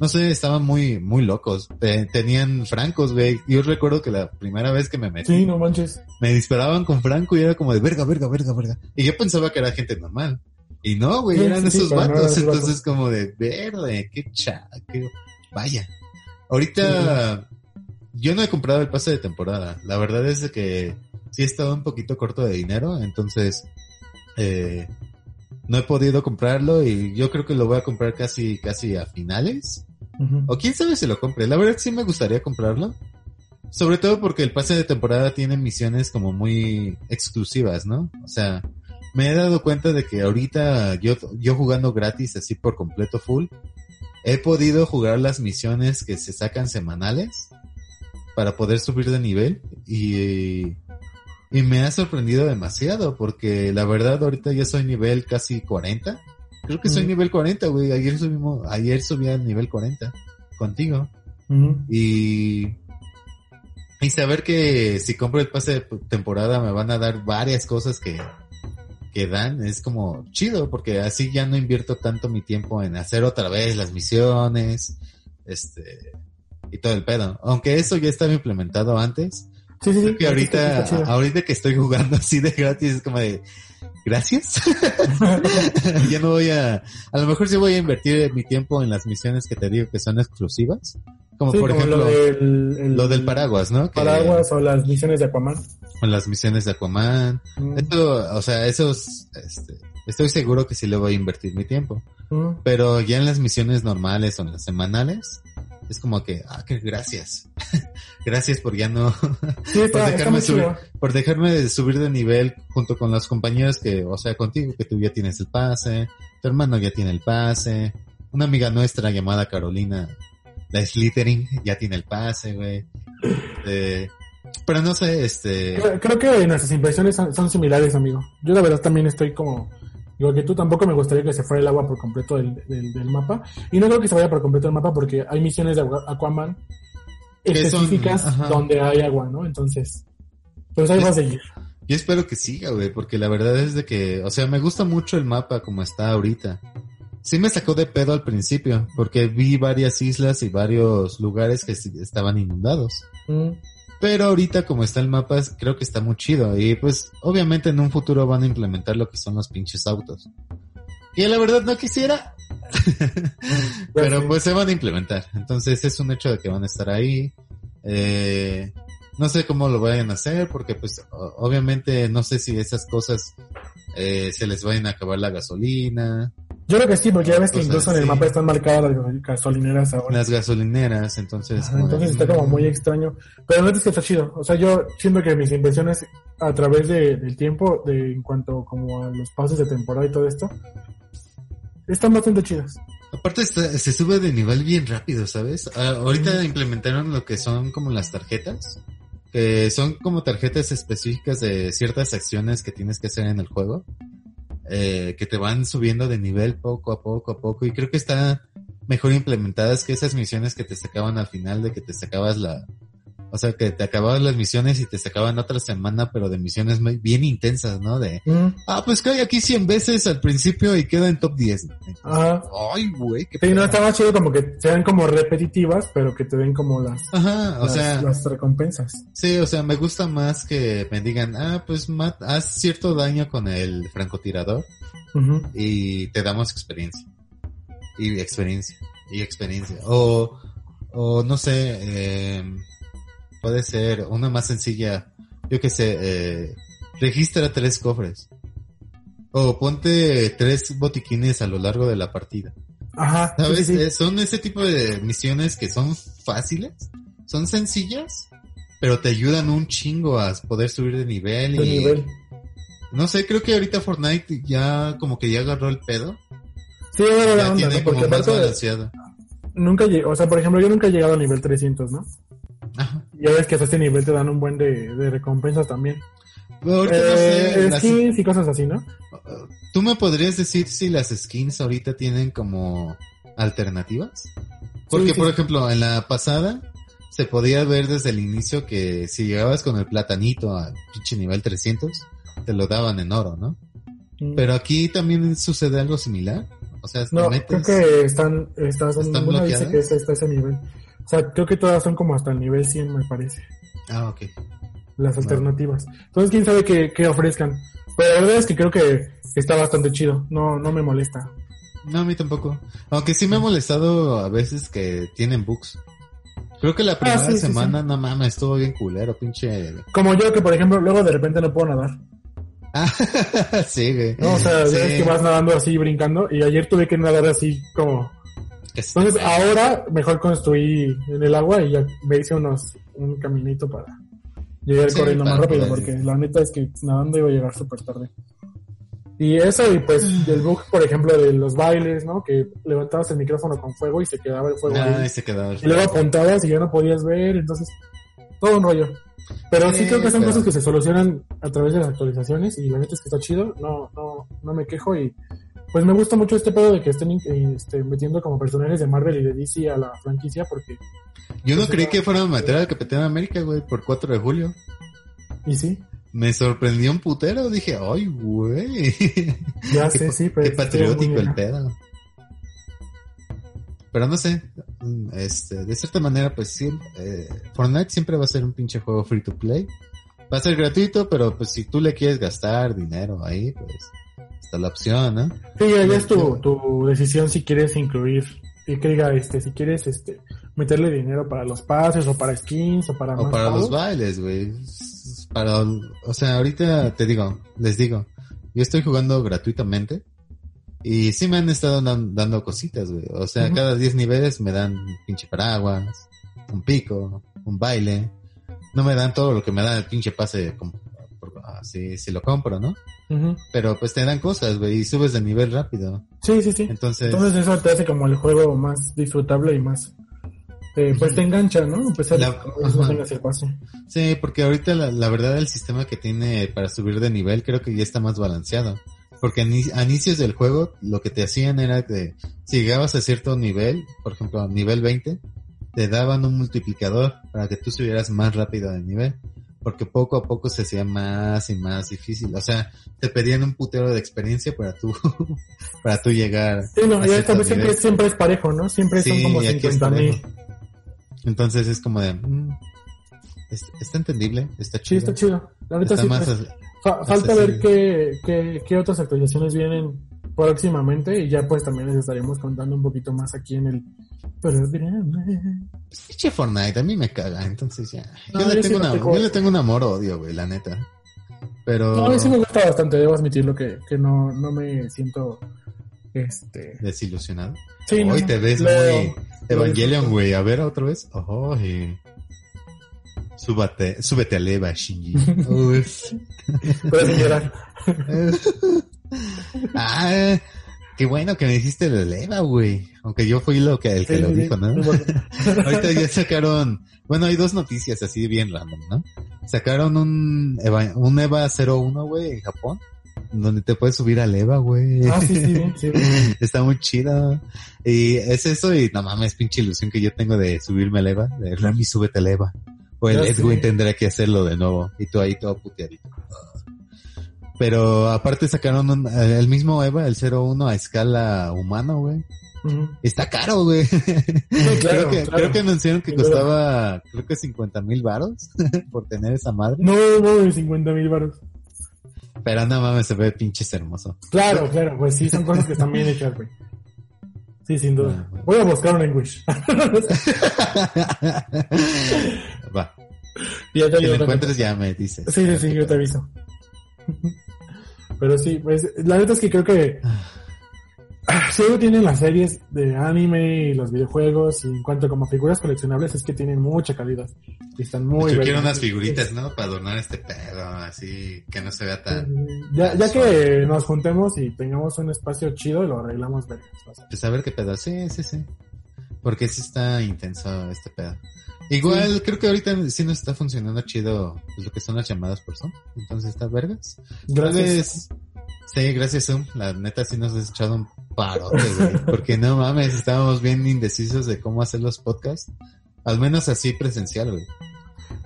No sé, estaban muy, muy locos. Te- tenían francos, güey. Yo recuerdo que la primera vez que me metí, Sí, no manches. me disparaban con franco y era como de verga, verga, verga, verga. Y yo pensaba que era gente normal. Y no, güey, Sí, eran sí, sí, esos eran vatos. entonces como de verde, qué cha, qué vaya. Ahorita yo no he comprado el pase de temporada. La verdad es que sí he estado un poquito corto de dinero, entonces eh, no he podido comprarlo y yo creo que lo voy a comprar casi, casi a finales. O quién sabe si lo compre. La verdad sí me gustaría comprarlo. Sobre todo porque el pase de temporada tiene misiones como muy exclusivas, ¿no? O sea, me he dado cuenta de que ahorita yo, yo jugando gratis así por completo full, he podido jugar las misiones que se sacan semanales para poder subir de nivel y, y me ha sorprendido demasiado porque la verdad ahorita ya soy nivel casi 40. Creo que soy Mm. nivel 40, güey. Ayer subimos, ayer subí al nivel 40 contigo. Y, y saber que si compro el pase de temporada me van a dar varias cosas que, que dan es como chido porque así ya no invierto tanto mi tiempo en hacer otra vez las misiones, este, y todo el pedo. Aunque eso ya estaba implementado antes, Sí, sí, sí. creo que ahorita, ahorita que estoy jugando así de gratis es como de, gracias. ya no voy a, a lo mejor sí voy a invertir mi tiempo en las misiones que te digo que son exclusivas. Como Sí, por como ejemplo, lo del, el- lo del paraguas, ¿no? Que- paraguas o las misiones de Aquaman. Con las misiones de Aquaman. Mm, Esto, o sea, esos, este, estoy seguro que sí le voy a invertir mi tiempo. mm. Pero ya en las misiones normales o en las semanales, es como que, ah, que gracias. gracias por ya no, Sí, está, por dejarme subir, por dejarme de subir de nivel junto con los compañeros que, o sea, contigo, que tú ya tienes el pase, tu hermano ya tiene el pase, una amiga nuestra llamada Carolina, la Slytherin, ya tiene el pase, güey. Eh, pero no sé, este, Creo, creo que nuestras impresiones son, son similares, amigo. Yo la verdad también estoy como, igual que tú, tampoco me gustaría que se fuera el agua por completo del, del, del mapa. Y no creo que se vaya por completo el mapa porque hay misiones de Aqua- Aquaman son- específicas donde hay agua, ¿no? Entonces, pues ahí va a seguir. Yo espero que siga, güey, porque la verdad es de que, o sea, me gusta mucho el mapa como está ahorita. Sí me sacó de pedo al principio, porque vi varias islas y varios lugares que estaban inundados. Mm. Pero ahorita como está el mapa, creo que está muy chido. Y pues, obviamente en un futuro van a implementar lo que son los pinches autos. Que la verdad no quisiera. Pero pues se van a implementar. Entonces es un hecho de que van a estar ahí. Eh, no sé cómo lo vayan a hacer, porque pues obviamente no sé si esas cosas eh, se les vayan a acabar la gasolina, Yo creo que sí, porque ya ves que Cosas incluso en el mapa están marcadas las gasolineras ahora. las gasolineras, entonces... Ajá, Entonces está como muy extraño. Pero la neta es que está chido. O sea, yo siento que mis impresiones a través de, del tiempo, de, en cuanto como a los pasos de temporada y todo esto, están bastante chidas. Aparte está- se sube de nivel bien rápido, ¿sabes? Ah, ahorita implementaron lo que son como las tarjetas, que son como tarjetas específicas de ciertas acciones que tienes que hacer en el juego, eh, que te van subiendo de nivel poco a poco a poco y creo que está mejor implementadas que esas misiones que te sacaban al final de que te sacabas la, O sea, que te acababas las misiones y te sacaban otra semana, pero de misiones muy- bien intensas, ¿no? De, Mm, ah, pues cae aquí 100 veces al principio y queda en top 10. Ajá. Ay, güey, Sí, no, más chido como que sean como repetitivas, pero que te den como las, Ajá, o las, sea, las recompensas. sí, o sea, me gusta más que me digan, ah, pues mat- haz cierto daño con el francotirador Ujú. y te damos experiencia. Y experiencia. Y experiencia. O, o no sé, eh, puede ser una más sencilla. Yo que sé, eh, registra tres cofres. O ponte tres botiquines a lo largo de la partida. Ajá. ¿Sabes? sí, sí. Eh, son ese tipo de misiones que son fáciles, son sencillas, pero te ayudan un chingo a poder subir de nivel De y nivel. no sé, creo que ahorita Fortnite ya como que ya agarró el pedo. Sí, era la onda, tiene ¿no? Porque como más balanceado. nunca o sea, por ejemplo, yo nunca he llegado a nivel 300, ¿no? Ajá. Ya ves que hasta este nivel te dan un buen de, de recompensas también. Pero ahorita no Eh, sé, las- skins y cosas así, ¿no? ¿tú me podrías decir si las skins ahorita tienen como alternativas? Porque, Sí, sí. por ejemplo, en la pasada se podía ver desde el inicio que si llegabas con el platanito a pinche nivel 300, te lo daban en oro, ¿no? Mm. Pero aquí también sucede algo similar. O sea, No, metes- creo que están, ¿Están dice que ese nivel. O sea, creo que todas son como hasta el nivel 100, me parece, Ah, ok. las alternativas. Entonces, quién sabe qué, qué ofrezcan. Pero la verdad es que creo que está bastante chido. No, no me molesta. No, a mí tampoco. Aunque sí me ha molestado a veces que tienen bugs. Creo que la primera Ah, sí, sí, semana, no mames, estuvo bien culero, pinche. Como yo, que por ejemplo, luego de repente no puedo nadar. Ah, sí, güey. ¿no? O sea, Sí. ya ves que vas nadando así, brincando. Y ayer tuve que nadar así como... Entonces, ahora mejor construí en el agua y ya me hice unos, un caminito para llegar Sí, corriendo más rápido, porque la neta es que nadando iba a llegar súper tarde. Y eso, y pues el bug, por ejemplo, de los bailes, ¿no? Que levantabas el micrófono con fuego y se quedaba el fuego Ah, ahí. y se quedó. Y luego apuntabas y ya no podías ver, entonces, todo un rollo. Pero sí, Sí, creo que son pero- cosas que se solucionan a través de las actualizaciones y la neta es que está chido, no, no, no me quejo y pues me gusta mucho este pedo de que estén eh, este, metiendo como personajes de Marvel y de DC a la franquicia porque, Yo no Pues, creí no. que fueran a meter al Capitán América, güey, por 4 de julio. y sí, Me sorprendió un putero, dije, ay, güey. ya sé, sí, pero Qué patriótico el pedo. Pero no sé, este, de cierta manera, pues sí, eh, Fortnite siempre va a ser un pinche juego free to play. Va a ser gratuito, pero pues si tú le quieres gastar dinero ahí, pues está la opción, ¿no? Sí, ya, ya es tu, tu decisión si quieres incluir, y que diga, este, si quieres, este, meterle dinero para los pases o para skins o para O más para los bailes, güey. Para, o sea, ahorita te digo, les digo, yo estoy jugando gratuitamente y sí me han estado dan- dando cositas, güey. O sea, cada 10 niveles me dan un pinche paraguas, un pico, un baile. No me dan todo lo que me da el pinche pase así si lo compro, ¿no? Ujú. Pero pues te dan cosas, güey, y subes de nivel rápido. Sí, sí, sí. Entonces, Entonces eso te hace como el juego más disfrutable y más, eh, pues te engancha, ¿no? De La- el pase. Sí, porque ahorita la, la verdad el sistema que tiene para subir de nivel creo que ya está más balanceado. Porque a inicios del juego lo que te hacían era que si llegabas a cierto nivel, por ejemplo a nivel 20, te daban un multiplicador para que tú subieras más rápido de nivel. Porque poco a poco se hacía más y más difícil. O sea, te pedían un putero de experiencia para tú, para tú llegar. Sí, no, a ya esta vez siempre, siempre es parejo, ¿no? Siempre son Sí, como aquí es 50 mil. Entonces es como de, mm, es- está entendible, está Sí, chido. está chido. Ahorita Está sí, más, fa- falta accesible. ver qué, qué, qué otras actualizaciones vienen próximamente y ya pues también les estaremos contando un poquito más aquí en el programa. Pinche Fortnite, a mí me caga, entonces ya. No, yo, le yo sí tengo no una, yo le tengo un amor-odio, güey, la neta. Pero... No, a mí sí me gusta bastante, debo admitirlo que, que no, no me siento este Desilusionado. sí, Hoy no, te ves muy Evangelion, güey. A ver, otra vez. Ay. Súbate, súbete a leva, Shinji. Puedes llorar. ah, qué bueno que me dijiste la leva, güey. Aunque yo fui lo que, el que Sí, lo sí, dijo, ¿no? Ahorita ya sacaron, bueno, hay dos noticias así bien random, ¿no? Sacaron un Eva, un Eva 01, güey, en Japón, donde te puedes subir al Eva, güey. Ah, sí, sí, sí. Está muy chido. Y es eso y no mames, pinche ilusión que yo tengo de subirme al Eva, de Rami, súbete al Eva. O el Edwin tendrá que hacerlo de nuevo. Y tú ahí todo puteadito. Pero aparte sacaron un- eh, el mismo Eva, el 01 a escala humana, güey. Está caro, güey. claro, creo, que, claro. creo que costaba, creo que 50 mil varos por tener esa madre. No, no, de 50 mil baros. Pero no mames, se ve pinches hermoso. Claro, claro, pues sí, son cosas que están bien hechas, güey. Sí, sin duda. Bueno. Voy a buscar un English. Va. ya te Si lo encuentres ya me dices. Sí, sí, sí, yo te aviso. Pero sí, pues la verdad es que creo que ah, si algo tienen las series de anime y los videojuegos y en cuanto como figuras coleccionables es que tienen mucha calidad y están muy Yo quiero unas figuritas, ¿no? Para adornar este pedo, así que no se vea tan... Ya, ya que nos juntemos y tengamos un espacio chido, lo arreglamos vergas. o sea. Pues a ver qué pedo. Sí, sí, sí. Porque sí está intenso este pedo. Igual, creo que ahorita sí nos está funcionando chido pues, lo que son las llamadas por Zoom. Entonces está vergas. Gracias. Sí, gracias Zoom. La neta sí nos has echado un parote, güey. Porque no mames, estábamos bien indecisos de cómo hacer los podcasts. Al menos así presencial, güey.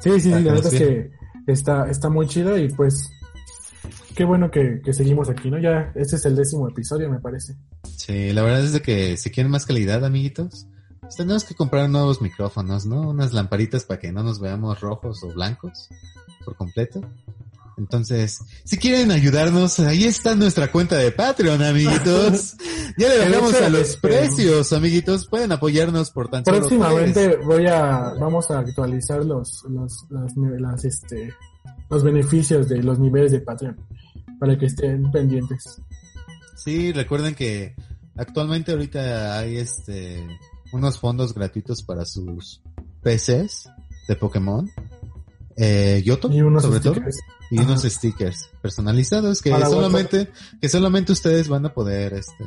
Sí, sí, sí, la verdad es que está, está muy chido y pues qué bueno que, que seguimos aquí, ¿no? Ya, este es el décimo episodio, me parece. Sí, la verdad es de que si quieren más calidad, amiguitos, tenemos que comprar nuevos micrófonos, ¿no? Unas lamparitas para que no nos veamos rojos o blancos por completo. Entonces, si quieren ayudarnos, ahí está nuestra cuenta de Patreon, amiguitos. Ya le bajamos a los este, precios, amiguitos. Pueden apoyarnos por tan solo Próximamente voy a, vamos a actualizar los, los, las, las, este, los beneficios de los niveles de Patreon para que estén pendientes. Sí, recuerden que actualmente ahorita hay este unos fondos gratuitos para sus PCs de Pokémon. Eh, Yoto, Y unos sobre todo. stickers. y Ajá. unos stickers personalizados que solamente que solamente ustedes van a poder este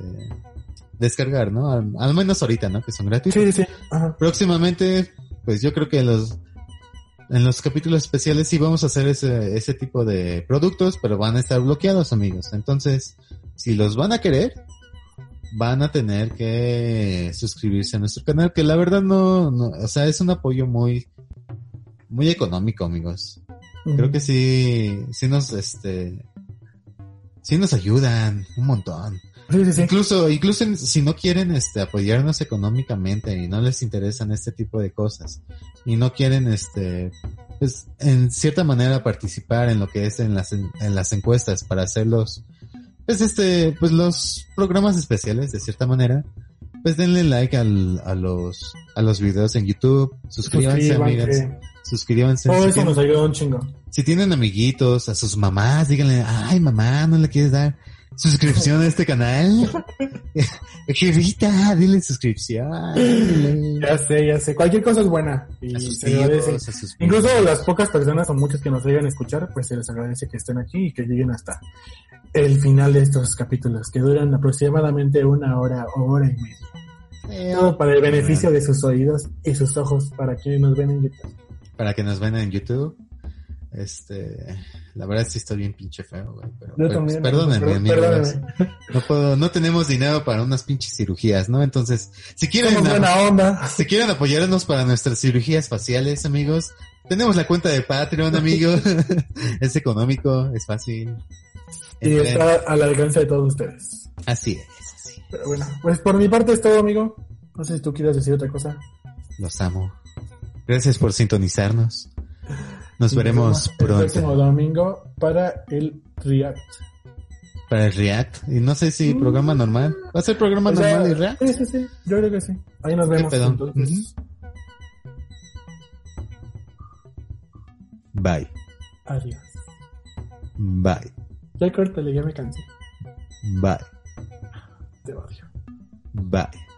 descargar, ¿no? Al, al menos ahorita, ¿no? Que son gratuitos. Sí, sí, ajá. Próximamente, pues yo creo que los en los capítulos especiales sí vamos a hacer ese ese tipo de productos, pero van a estar bloqueados, amigos. Entonces, si los van a querer, van a tener que suscribirse a nuestro canal, que la verdad no, no o sea, es un apoyo muy muy económico, amigos creo que sí, sí nos, este, sí nos ayudan un montón. Sí, sí, sí. Incluso, incluso si no quieren, este, apoyarnos económicamente y no les interesan este tipo de cosas y no quieren, este, pues, en cierta manera participar en lo que es en las, en, las encuestas para hacer los, pues, este, pues los programas especiales de cierta manera, pues denle like al, a los, a los videos en YouTube, suscríbanse, amigas, Suscríbanse. suscríbanse. Todo si eso nos ayuda un chingo. si tienen amiguitos, a sus mamás, díganle, ay mamá, ¿no le quieres dar suscripción a este canal? Jevita, dile suscripción. dile. Ya sé, ya sé. Cualquier cosa es buena. Y se agradece. Incluso las pocas personas o muchas que nos llegan a escuchar, pues se les agradece que estén aquí y que lleguen hasta el final de estos capítulos, que duran aproximadamente una hora o hora y media. Eh, Todo para el beneficio de sus oídos y sus ojos, para quienes nos ven en YouTube. Para que nos vean en YouTube. Este, la verdad sí está bien pinche feo, güey. Pero, Yo también. pues, perdónenme, perdónenme. No puedo, no tenemos dinero para unas pinches cirugías, ¿no? Entonces, si quieren, Somos buena onda. Si quieren apoyarnos para nuestras cirugías faciales, amigos, tenemos la cuenta de Patreon, amigos. es económico, es fácil. Y Entren. está al alcance de todos ustedes. Así es, así. Pero bueno, pues por mi parte es todo, amigo. No sé si tú quieres decir otra cosa. Los amo. Gracias por sintonizarnos. Nos Y veremos El próximo pronto domingo para el React. para el React. Y no sé si programa normal. ¿Va a ser programa O sea, normal y React? Sí, sí, sí. Yo creo que sí. Ahí nos vemos. Entonces, Bye. adiós. Bye. Ya córtale, ya me cansé. Bye. Te odio. Bye.